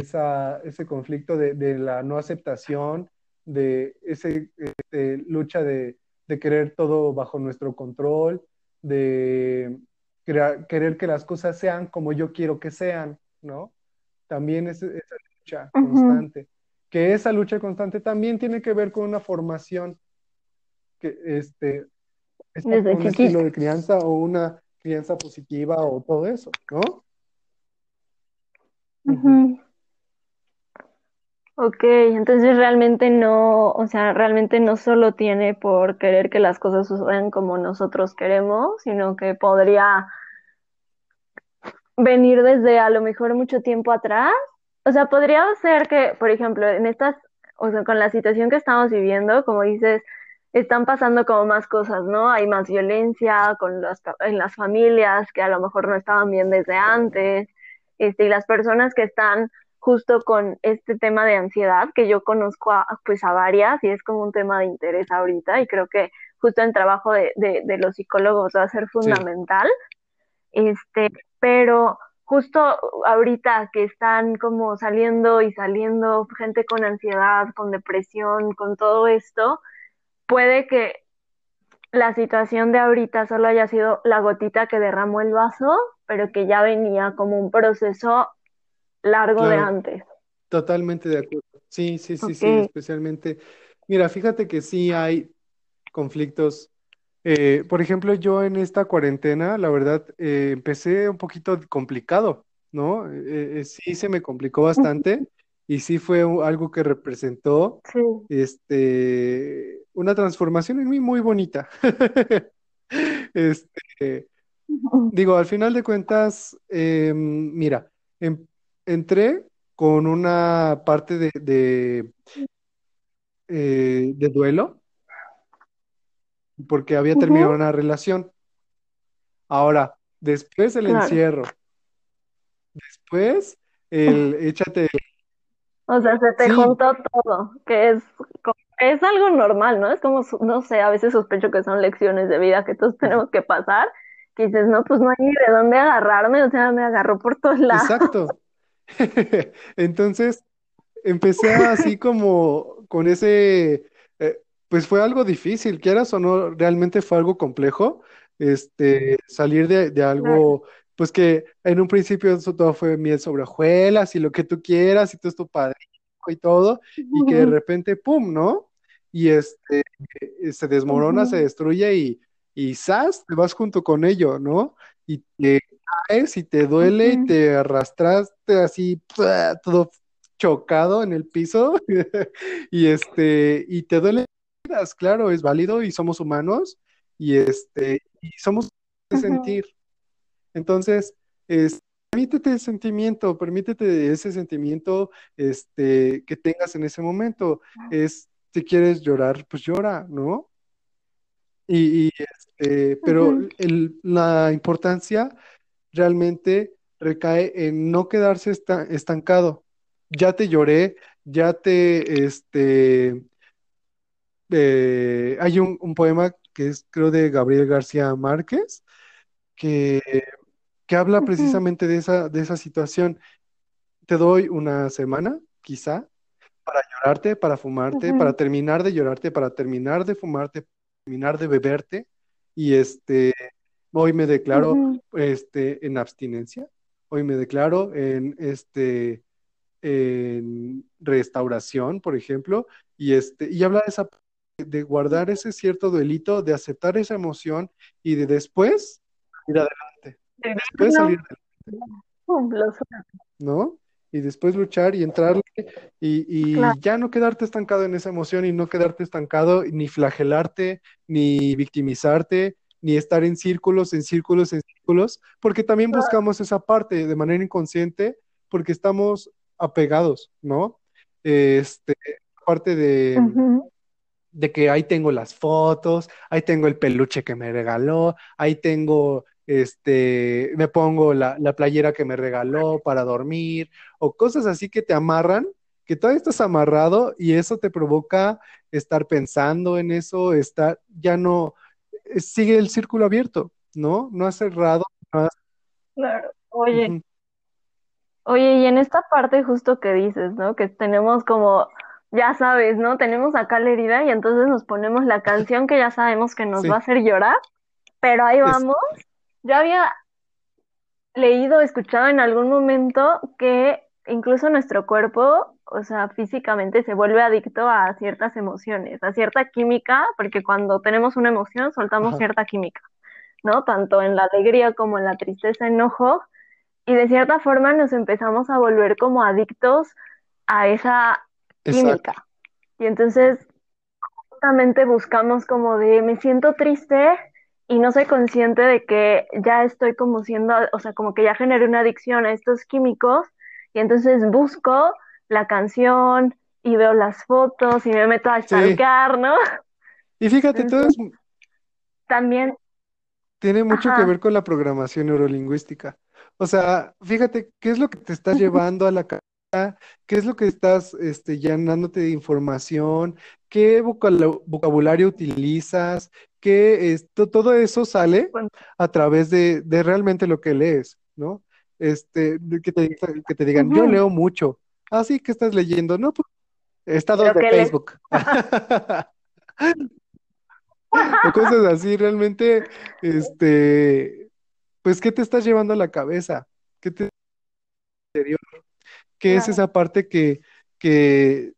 esa, ese conflicto de, de la no aceptación, de ese este, lucha de, de querer todo bajo nuestro control, de crea- querer que las cosas sean como yo quiero que sean, ¿no? También es esa lucha constante, que esa lucha constante también tiene que ver con una formación, que este, con un estilo de crianza o una crianza positiva o todo eso, ¿no? Ok, entonces realmente no, o sea, realmente no solo tiene por querer que las cosas sucedan como nosotros queremos, sino que podría venir desde a lo mejor mucho tiempo atrás. O sea, podría ser que, por ejemplo, en estas, o sea, con la situación que estamos viviendo, como dices, están pasando como más cosas, ¿no? Hay más violencia con las, en las familias que a lo mejor no estaban bien desde antes, este, y las personas que están justo con este tema de ansiedad, que yo conozco a, pues a varias y es como un tema de interés ahorita y creo que justo el trabajo de, de, de los psicólogos va a ser Sí, fundamental. Este, pero justo ahorita que están como saliendo y saliendo gente con ansiedad, con depresión, con todo esto, puede que la situación de ahorita solo haya sido la gotita que derramó el vaso, pero que ya venía como un proceso largo de antes. totalmente de acuerdo. Sí, sí, sí, sí, especialmente. Mira, fíjate que sí hay conflictos. Eh, por ejemplo, yo en esta cuarentena, la verdad, eh, empecé un poquito complicado, ¿no? Eh, sí se me complicó bastante y sí fue algo que representó Sí. este, una transformación en mí muy bonita. <laughs> Este, digo, al final de cuentas, eh, mira, em- entré con una parte de, de, eh, de duelo porque había terminado una relación. Ahora, después el claro. encierro, después el <laughs> échate, O sea, se te sí, juntó todo, que es, es algo normal, ¿no? Es como, no sé, a veces sospecho que son lecciones de vida que todos tenemos que pasar, que dices, no, pues no hay ni de dónde agarrarme, o sea, me agarró por todos lados. exacto. <laughs> Entonces, empecé así <laughs> como con ese, eh, pues fue algo difícil, quieras o no, realmente fue algo complejo, este, salir de, algo, pues que en un principio eso todo fue miel sobre hojuelas y lo que tú quieras y todo esto padre y todo, y que de repente, ¡pum!, ¿no? Y este, eh, se desmorona, se destruye y, y ¡zas! te vas junto con ello, ¿no? Y te caes y te duele y te arrastraste así, todo chocado en el piso <laughs> y este, y te duele, claro, es válido y somos humanos y este, y somos de sentir. Entonces, es, permítete el sentimiento, permítete ese sentimiento este, que tengas en ese momento. Es, si quieres llorar, pues llora, ¿no? Y, y, este, pero el- la importancia realmente recae en no quedarse esta- estancado. Ya te lloré, ya te, este, eh, hay un, un poema que es, creo, de Gabriel García Márquez, que, que habla precisamente de esa, de esa situación. Te doy una semana, quizá, para llorarte, para fumarte, para terminar de llorarte, para terminar de fumarte, terminar de beberte, y este, hoy me declaro, este, en abstinencia, hoy me declaro en, este, en restauración, por ejemplo, y este, y habla de esa, de guardar ese cierto duelito, de aceptar esa emoción y de después ir adelante, después salir suelto. ¿no? Y después luchar y entrarle y, y Claro. ya no quedarte estancado en esa emoción y no quedarte estancado, ni flagelarte, ni victimizarte, ni estar en círculos, en círculos, en círculos, porque también buscamos esa parte de manera inconsciente, porque estamos apegados, ¿no? Este, parte de de que ahí tengo las fotos, ahí tengo el peluche que me regaló, ahí tengo, este, me pongo la, la playera que me regaló para dormir, o cosas así que te amarran, que todavía estás amarrado y eso te provoca estar pensando en eso, estar, ya no, sigue el círculo abierto, ¿no? No has cerrado, no has- Claro. Oye, oye, y en esta parte justo que dices, ¿no? Que tenemos como, ya sabes, ¿no? Tenemos acá la herida y entonces nos ponemos la canción que ya sabemos que nos va a hacer llorar, pero ahí es, vamos. Yo había leído, escuchado en algún momento que incluso nuestro cuerpo, o sea, físicamente se vuelve adicto a ciertas emociones, a cierta química, porque cuando tenemos una emoción soltamos ajá, cierta química, ¿no? Tanto en la alegría como en la tristeza, enojo, y de cierta forma nos empezamos a volver como adictos a esa exacto, química. Y entonces justamente buscamos como de me siento triste y no soy consciente de que ya estoy como siendo, o sea, como que ya generé una adicción a estos químicos y entonces busco la canción y veo las fotos y me meto a sí, stalkear, ¿no? y fíjate, todo Entonces es también, tiene mucho que ver con la programación neurolingüística. O sea, fíjate, ¿qué es lo que te está llevando a la cabeza? ¿Qué es lo que estás este, llenándote de información? ¿Qué vocabulario utilizas? ¿Qué esto, todo eso sale a través de, de realmente lo que lees, ¿no? Este, que te, que te digan, yo leo mucho. Ah, sí, ¿qué estás leyendo? No, pues estados de. Facebook. <laughs> O cosas así, realmente, este, pues, ¿qué te estás llevando a la cabeza? ¿Qué te, qué es esa parte que, que,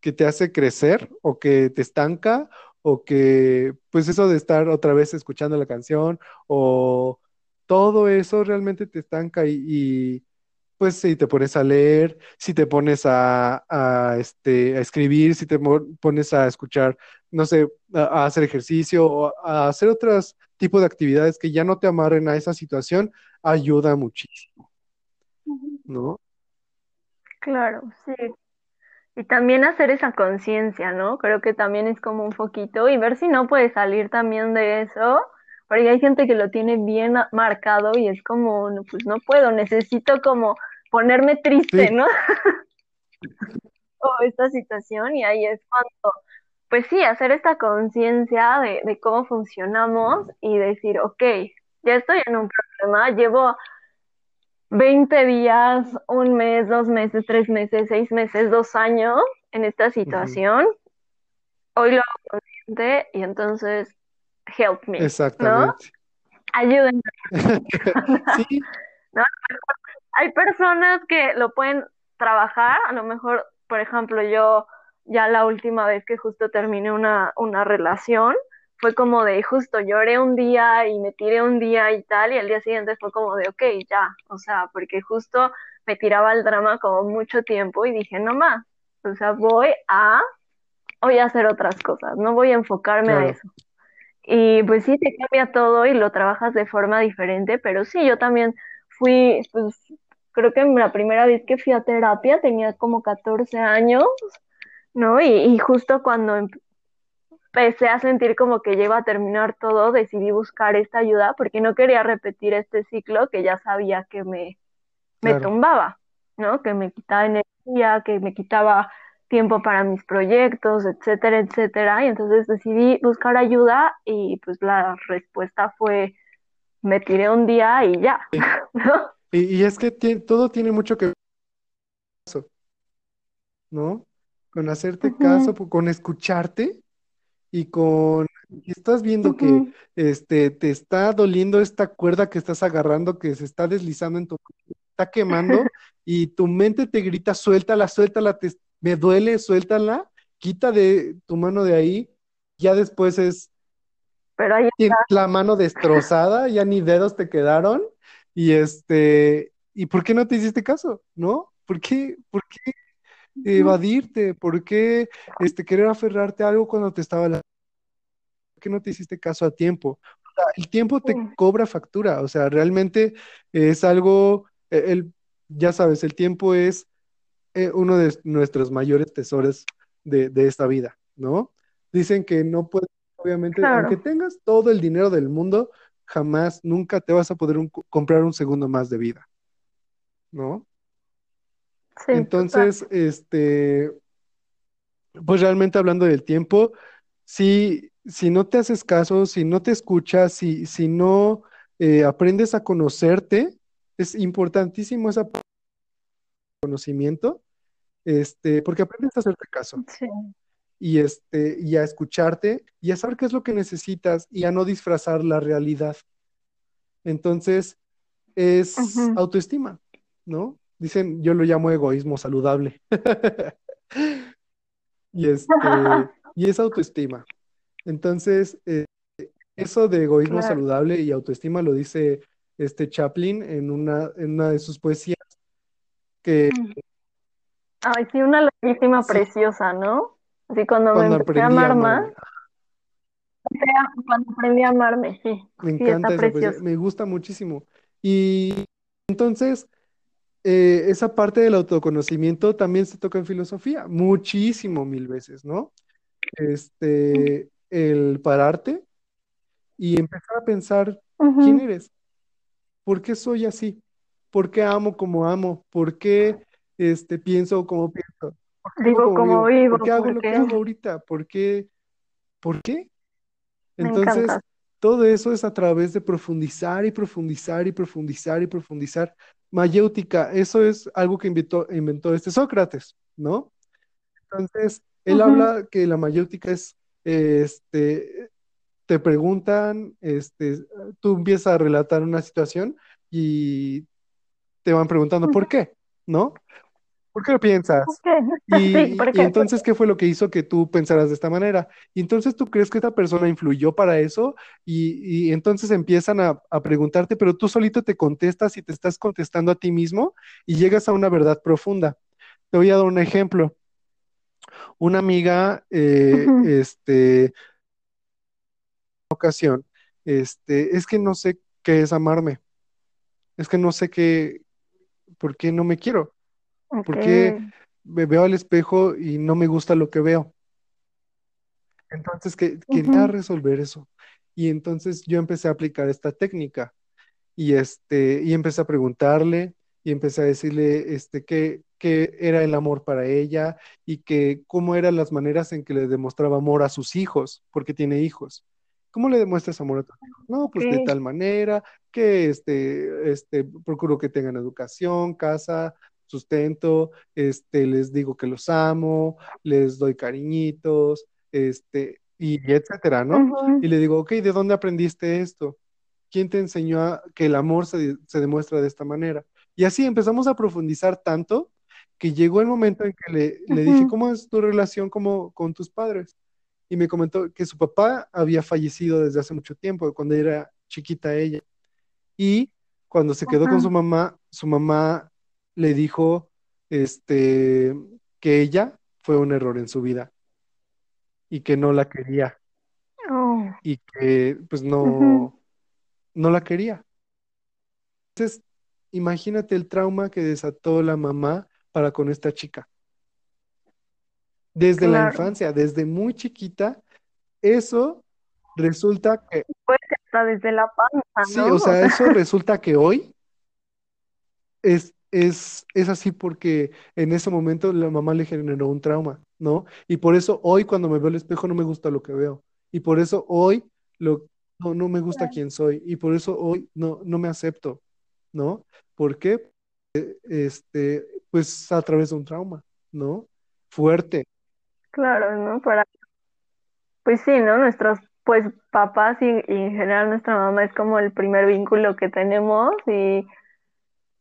que te hace crecer o que te estanca o que, pues eso de estar otra vez escuchando la canción o todo eso realmente te estanca y, y, pues si te pones a leer, si te pones a, a, este, a escribir, si te pones a escuchar, no sé, a, a hacer ejercicio o a hacer otros tipos de actividades que ya no te amarren a esa situación, ayuda muchísimo. ¿no? Claro, sí. Y también hacer esa conciencia, ¿no? Creo que también es como un foquito y ver si no puede salir también de eso, porque hay gente que lo tiene bien marcado y es como, no, pues no puedo, necesito como ponerme triste, Sí, ¿no? <laughs> O esta situación y ahí es cuando, pues sí, hacer esta conciencia de, de cómo funcionamos y decir, ok, ya estoy en un problema, llevo 20 días, un mes, dos meses, tres meses, seis meses, dos años en esta situación hoy lo hago consciente y entonces help me, ¿no? exactamente. Ayúdenme, <laughs> <laughs> Sí, ¿no? Hay personas que lo pueden trabajar, a lo mejor, por ejemplo, yo ya la última vez que justo terminé una, una relación, fue como de justo lloré un día y me tiré un día y tal, y al día siguiente fue como de, ok, ya, o sea, porque justo me tiraba el drama como mucho tiempo y dije, no más, o sea, voy a, voy a hacer otras cosas, no voy a enfocarme a eso. Y pues sí, te cambia todo y lo trabajas de forma diferente, pero sí, yo también fui, pues creo que la primera vez que fui a terapia tenía como 14 años, ¿no? Y, y justo cuando empecé a sentir como que ya iba a terminar todo, decidí buscar esta ayuda porque no quería repetir este ciclo que ya sabía que me, me claro. tumbaba, ¿no? Que me quitaba energía, que me quitaba tiempo para mis proyectos, etcétera, etcétera. Y entonces decidí buscar ayuda y pues la respuesta fue, me tiré un día y ya, <laughs> ¿no? Y, y es que todo tiene mucho que ver con eso, ¿no? Con hacerte caso, con escucharte y con... estás viendo que este, te está doliendo esta cuerda que estás agarrando, que se está deslizando en tu... está quemando <laughs> y tu mente te grita, suéltala, suéltala, te- me duele, suéltala, quita de tu mano de ahí. Ya después es Pero ahí tienes la mano destrozada, ya ni dedos te quedaron, y este, ¿y por qué no te hiciste caso? ¿No? ¿Por qué, por qué evadirte? ¿Por qué este, querer aferrarte a algo cuando te estaba la... ¿Por qué no te hiciste caso a tiempo? O sea, el tiempo te cobra factura, o sea, realmente es algo, eh, el, ya sabes, el tiempo es eh, uno de nuestros mayores tesoros de, de esta vida, ¿no? Dicen que no puedes, obviamente, aunque tengas todo el dinero del mundo, jamás, nunca te vas a poder un- comprar un segundo más de vida, ¿no? sí, total. Entonces, este, pues realmente hablando del tiempo, si, si no te haces caso, si no te escuchas, si, si no eh, aprendes a conocerte, es importantísimo ese conocimiento, este, porque aprendes a hacerte caso. Sí. Y, este, y a escucharte y a saber qué es lo que necesitas y a no disfrazar la realidad. Entonces, es autoestima, ¿no? Dicen, yo lo llamo egoísmo saludable. <laughs> Y este, <laughs> y es autoestima. Entonces, eh, eso de egoísmo Claro. saludable y autoestima lo dice este Chaplin en una, en una de sus poesías que Mm. Ay, sí, una larguísima sí, preciosa, ¿no? Así cuando me empecé a amar más, cuando aprendí a amarme, sí, Me sí, encanta está poesía, precioso. me gusta muchísimo. Y entonces, eh, esa parte del autoconocimiento también se toca en filosofía, muchísimo, mil veces, ¿no? Este, el pararte y empezar a pensar quién eres, por qué soy así, por qué amo como amo, por qué este, pienso como pienso, por qué vivo como vivo, por qué hago lo que hago ahorita, por qué, por qué. Entonces, todo eso es a través de profundizar y profundizar y profundizar y profundizar. Mayéutica, eso es algo que inventó, inventó este Sócrates, ¿no? Entonces, él habla que la mayéutica es, eh, este, te preguntan, este, tú empiezas a relatar una situación y te van preguntando por qué, ¿no? ¿Por qué lo piensas? <laughs> Y, ¿por y entonces, ¿qué fue lo que hizo que tú pensaras de esta manera? Y entonces tú crees que esta persona influyó para eso y, y entonces empiezan a, a preguntarte, pero tú solito te contestas y te estás contestando a ti mismo y llegas a una verdad profunda. Te voy a dar un ejemplo. Una amiga, eh, este, ocasión, este, es que no sé qué es amarme, es que no sé qué, por qué no me quiero, Ok. por qué me veo al espejo y no me gusta lo que veo. Entonces que, quería resolver eso. Y entonces yo empecé a aplicar esta técnica y, este, y empecé a preguntarle y empecé a decirle este, qué, qué era el amor para ella y que cómo eran las maneras en que le demostraba amor a sus hijos, porque tiene hijos. ¿Cómo le demuestras amor a tus hijos? No, pues de tal manera que este, este, procuro que tengan educación, casa, sustento, este, les digo que los amo, les doy cariñitos, este, y etcétera, ¿no? Y le digo, ok, ¿de dónde aprendiste esto? ¿Quién te enseñó a que el amor se, se demuestra de esta manera? Y así empezamos a profundizar tanto que llegó el momento en que le, le dije. ¿cómo es tu relación como, con tus padres? Y me comentó que su papá había fallecido desde hace mucho tiempo, cuando era chiquita ella. Y cuando se quedó con su mamá, su mamá le dijo este, que ella fue un error en su vida y que no la quería Oh. y que pues no, no la quería. Entonces, imagínate el trauma que desató la mamá para con esta chica. Desde la infancia, desde muy chiquita, eso resulta que, Pues hasta desde la panza, sí, o sea, eso <laughs> resulta que hoy es, es, es así porque en ese momento la mamá le generó un trauma, ¿no? Y por eso hoy cuando me veo al espejo no me gusta lo que veo. Y por eso hoy lo, no, no me gusta quién soy. Y por eso hoy no, no me acepto, ¿no? ¿Por qué? Este, pues a través de un trauma, ¿no? Fuerte. Claro, ¿no? Para, pues sí, ¿no? Nuestros, pues papás y, y en general nuestra mamá es como el primer vínculo que tenemos y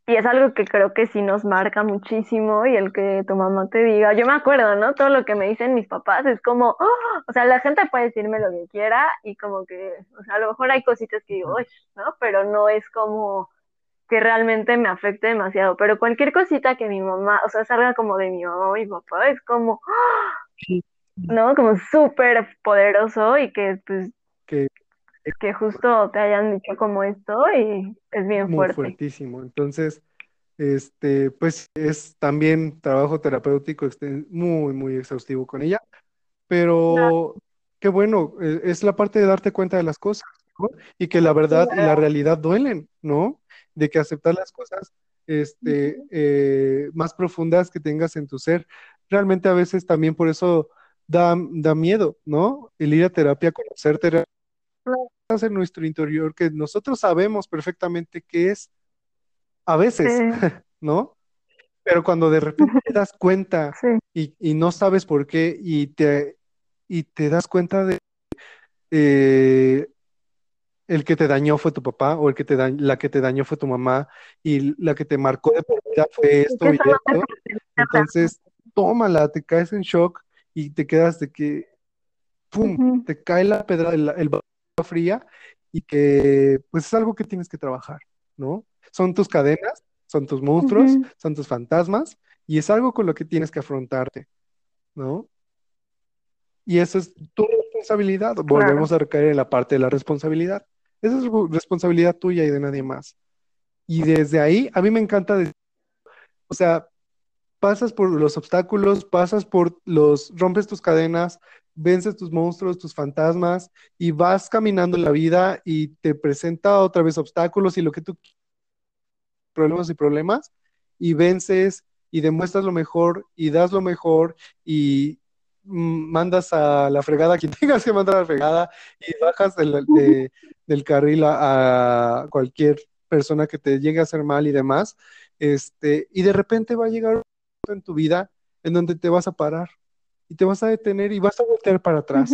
y es algo que creo que sí nos marca muchísimo y el que tu mamá te diga, yo me acuerdo, ¿no? Todo lo que me dicen mis papás es como, ¡oh! o sea, la gente puede decirme lo que quiera y como que, o sea, a lo mejor hay cositas que digo, ¿no? Pero no es como que realmente me afecte demasiado. Pero cualquier cosita que mi mamá, o sea, salga como de mi mamá o mi papá, es como, ¡oh! ¿no? Como súper poderoso y que pues que que justo te hayan dicho como esto y es bien muy fuerte. fuertísimo. Entonces, este, pues es también trabajo terapéutico exten- muy, muy exhaustivo con ella, pero qué bueno, eh, es la parte de darte cuenta de las cosas, ¿no? Y que la verdad y la realidad duelen, ¿no? De que aceptar las cosas, este, eh, más profundas que tengas en tu ser. Realmente a veces también por eso da, da miedo, ¿no? El ir a terapia, conocerte en nuestro interior que nosotros sabemos perfectamente qué es a veces, Sí, <laughs> ¿no? Pero cuando de repente <laughs> te das cuenta sí, y, y no sabes por qué y te, y te das cuenta de eh, el que te dañó fue tu papá o el que te da- la que te dañó fue tu mamá y la que te marcó de por vida fue esto y esto, entonces tómala, te caes en shock y te quedas de que, ¡pum!, te cae la pedra, el, el fría y que pues es algo que tienes que trabajar, ¿no? Son tus cadenas, son tus monstruos, son tus fantasmas y es algo con lo que tienes que afrontarte, ¿no? Y eso es tu responsabilidad. claro. Volvemos a recaer en la parte de la responsabilidad. Esa es responsabilidad tuya y de nadie más. Y desde ahí, a mí me encanta, decir, o sea, pasas por los obstáculos, pasas por los, rompes tus cadenas, vences tus monstruos, tus fantasmas y vas caminando la vida y te presenta otra vez obstáculos y lo que tú problemas y problemas y vences y demuestras lo mejor y das lo mejor y mandas a la fregada <laughs> quien tengas que mandar a la fregada y bajas del, de- del carril a, cualquier persona que te llegue a hacer mal y demás, este, y de repente va a llegar en tu vida en donde te vas a parar y te vas a detener y vas a voltear para atrás.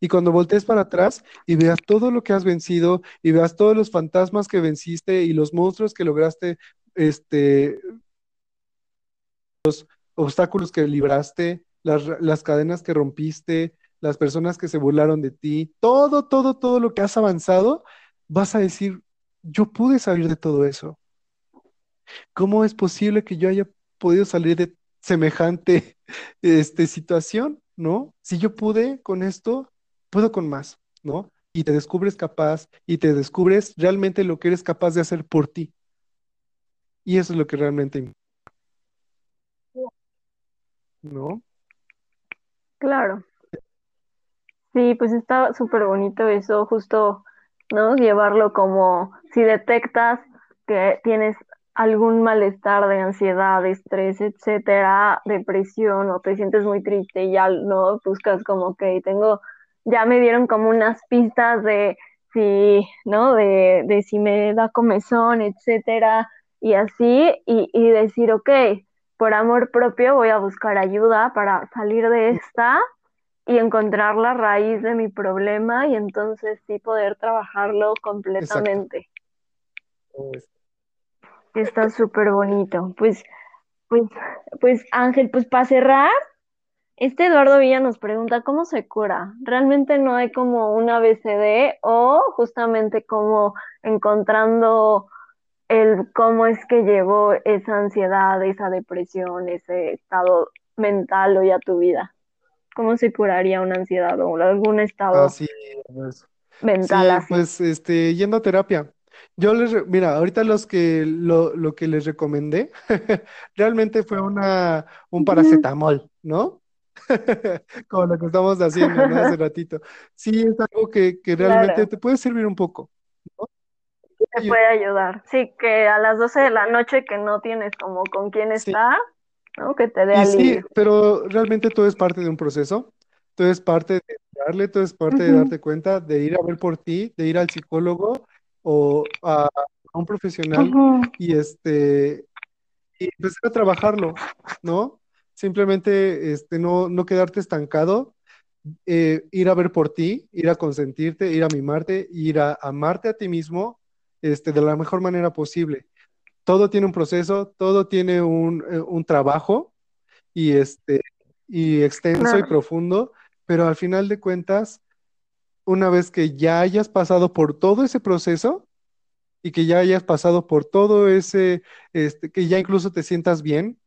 Y cuando voltees para atrás y veas todo lo que has vencido y veas todos los fantasmas que venciste y los monstruos que lograste, este, obstáculos que libraste, las, las cadenas que rompiste, las personas que se burlaron de ti, todo, todo, todo lo que has avanzado, vas a decir, yo pude salir de todo eso. ¿Cómo es posible que yo haya podido salir de semejante <laughs> este, situación? ¿No? Si yo pude con esto, puedo con más, ¿no? Y te descubres capaz y te descubres realmente lo que eres capaz de hacer por ti. Y eso es lo que realmente, ¿no? Claro. Sí, pues está súper bonito eso, justo, ¿no? Llevarlo como si detectas que tienes algún malestar de ansiedad, de estrés, etcétera, depresión, o te sientes muy triste y ya no buscas como que tengo, ya me dieron como unas pistas de si, ¿no? De, de si me da comezón, etcétera, y así, y, y decir, ok, por amor propio voy a buscar ayuda para salir de esta y encontrar la raíz de mi problema y entonces sí poder trabajarlo Exacto. Está súper bonito. Pues, pues, pues Ángel, pues para cerrar, este Eduardo Villa nos pregunta cómo se cura. Realmente no hay como un ABCD o justamente como encontrando el cómo es que llevó esa ansiedad, esa depresión, ese estado mental hoy a tu vida. ¿Cómo se curaría una ansiedad o algún estado Así es. mental Sí, así? pues este, yendo a terapia. Yo les, re- mira, ahorita los que lo, lo que les recomendé <laughs> realmente fue una un paracetamol, ¿no? <laughs> Como lo que estamos haciendo, ¿no? Hace <laughs> ratito. Sí, es algo que, que realmente Claro. te puede servir un poco, ¿no? te puede ayudar. Sí, que a las 12 de la noche que no tienes como con quién estar, ¿no? Que te dé alivio. Sí, pero realmente todo es parte de un proceso. Todo es parte de darle, todo es parte de darte cuenta, de ir a ver por ti, de ir al psicólogo o a, un profesional y este y empezar a trabajarlo, ¿no? Simplemente este, no, no quedarte estancado, eh, ir a ver por ti, ir a consentirte, ir a mimarte, ir a amarte a ti mismo este, de la mejor manera posible. Todo tiene un proceso, todo tiene un, eh, un trabajo y, este, y extenso y profundo, pero al final de cuentas, una vez que ya hayas pasado por todo ese proceso y que ya hayas pasado por todo ese, este, que ya incluso te sientas bien,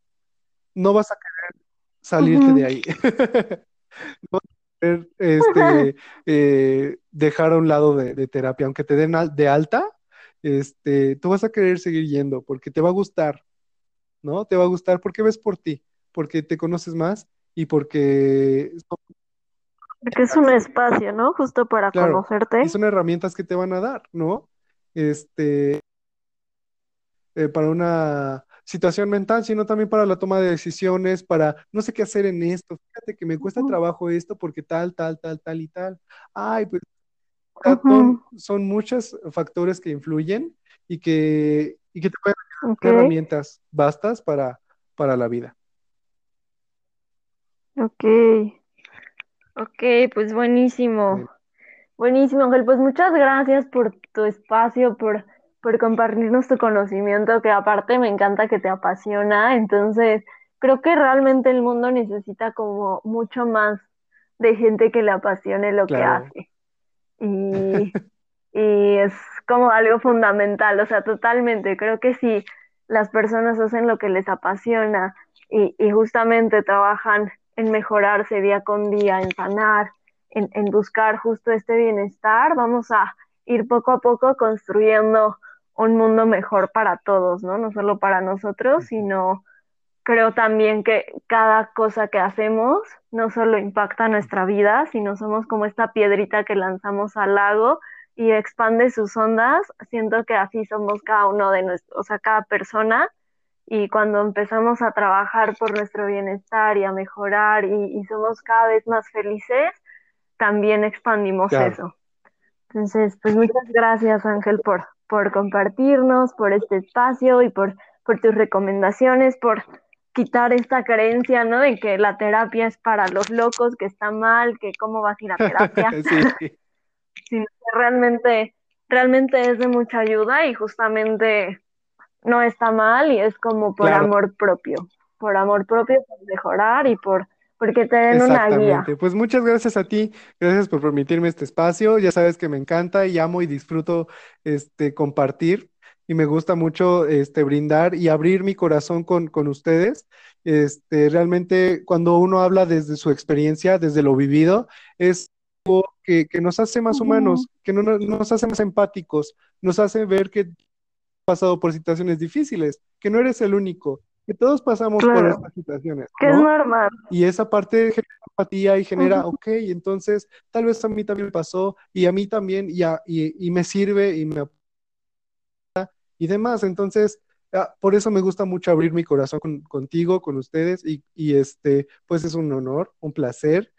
no vas a querer salirte de ahí. <laughs> no vas a querer este, <laughs> eh, dejar a un lado de, terapia, aunque te den de alta, este, tú vas a querer seguir yendo porque te va a gustar, ¿no? Te va a gustar porque ves por ti, porque te conoces más y porque... Porque es un espacio, ¿no? Justo para conocerte. Y son herramientas que te van a dar, ¿no? Este, eh, para una situación mental, sino también para la toma de decisiones, para no sé qué hacer en esto, fíjate que me cuesta trabajo esto porque tal, tal, tal, tal y tal. Ay, pues son, muchos factores que influyen y que, y que te pueden dar herramientas bastas para, para la vida. Ok, ok, pues buenísimo. Buenísimo, Ángel. Pues muchas gracias por tu espacio, por por compartirnos tu conocimiento, que aparte me encanta que te apasiona. Entonces, creo que realmente el mundo necesita como mucho más de gente que le apasione lo que hace. Y, y es como algo fundamental, o sea, totalmente. Creo que si las personas hacen lo que les apasiona y, y justamente trabajan en mejorarse día con día, en sanar, en, en buscar justo este bienestar, vamos a ir poco a poco construyendo un mundo mejor para todos, ¿no? No solo para nosotros, sino creo también que cada cosa que hacemos no solo impacta nuestra vida, sino somos como esta piedrita que lanzamos al lago y expande sus ondas. Siento que así somos cada uno de nosotros, o sea, cada persona. Y cuando empezamos a trabajar por nuestro bienestar y a mejorar y, somos cada vez más felices, también expandimos eso. Entonces, pues muchas gracias Ángel por, por compartirnos, por este espacio y por, por tus recomendaciones, por quitar esta creencia, ¿no? De que la terapia es para los locos, que está mal, que cómo vas a ir a terapia. <laughs> sí. <laughs> Sino que realmente, realmente es de mucha ayuda y justamente no está mal y es como por amor propio, por amor propio, por mejorar y por porque te den una guía. Pues muchas gracias a ti, gracias por permitirme este espacio. Ya sabes que me encanta y amo y disfruto este compartir y me gusta mucho este brindar y abrir mi corazón con, con ustedes. Este, realmente cuando uno habla desde su experiencia, desde lo vivido, es algo que, nos hace más humanos, que no, nos hace más empáticos, nos hace ver que pasado por situaciones difíciles, que no eres el único, que todos pasamos por estas situaciones. Que es normal. Y esa parte genera empatía y genera, ok, entonces tal vez a mí también pasó y a mí también y, y, me sirve y me y demás. Entonces, ah, por eso me gusta mucho abrir mi corazón contigo, con ustedes y, y este, pues es un honor, un placer.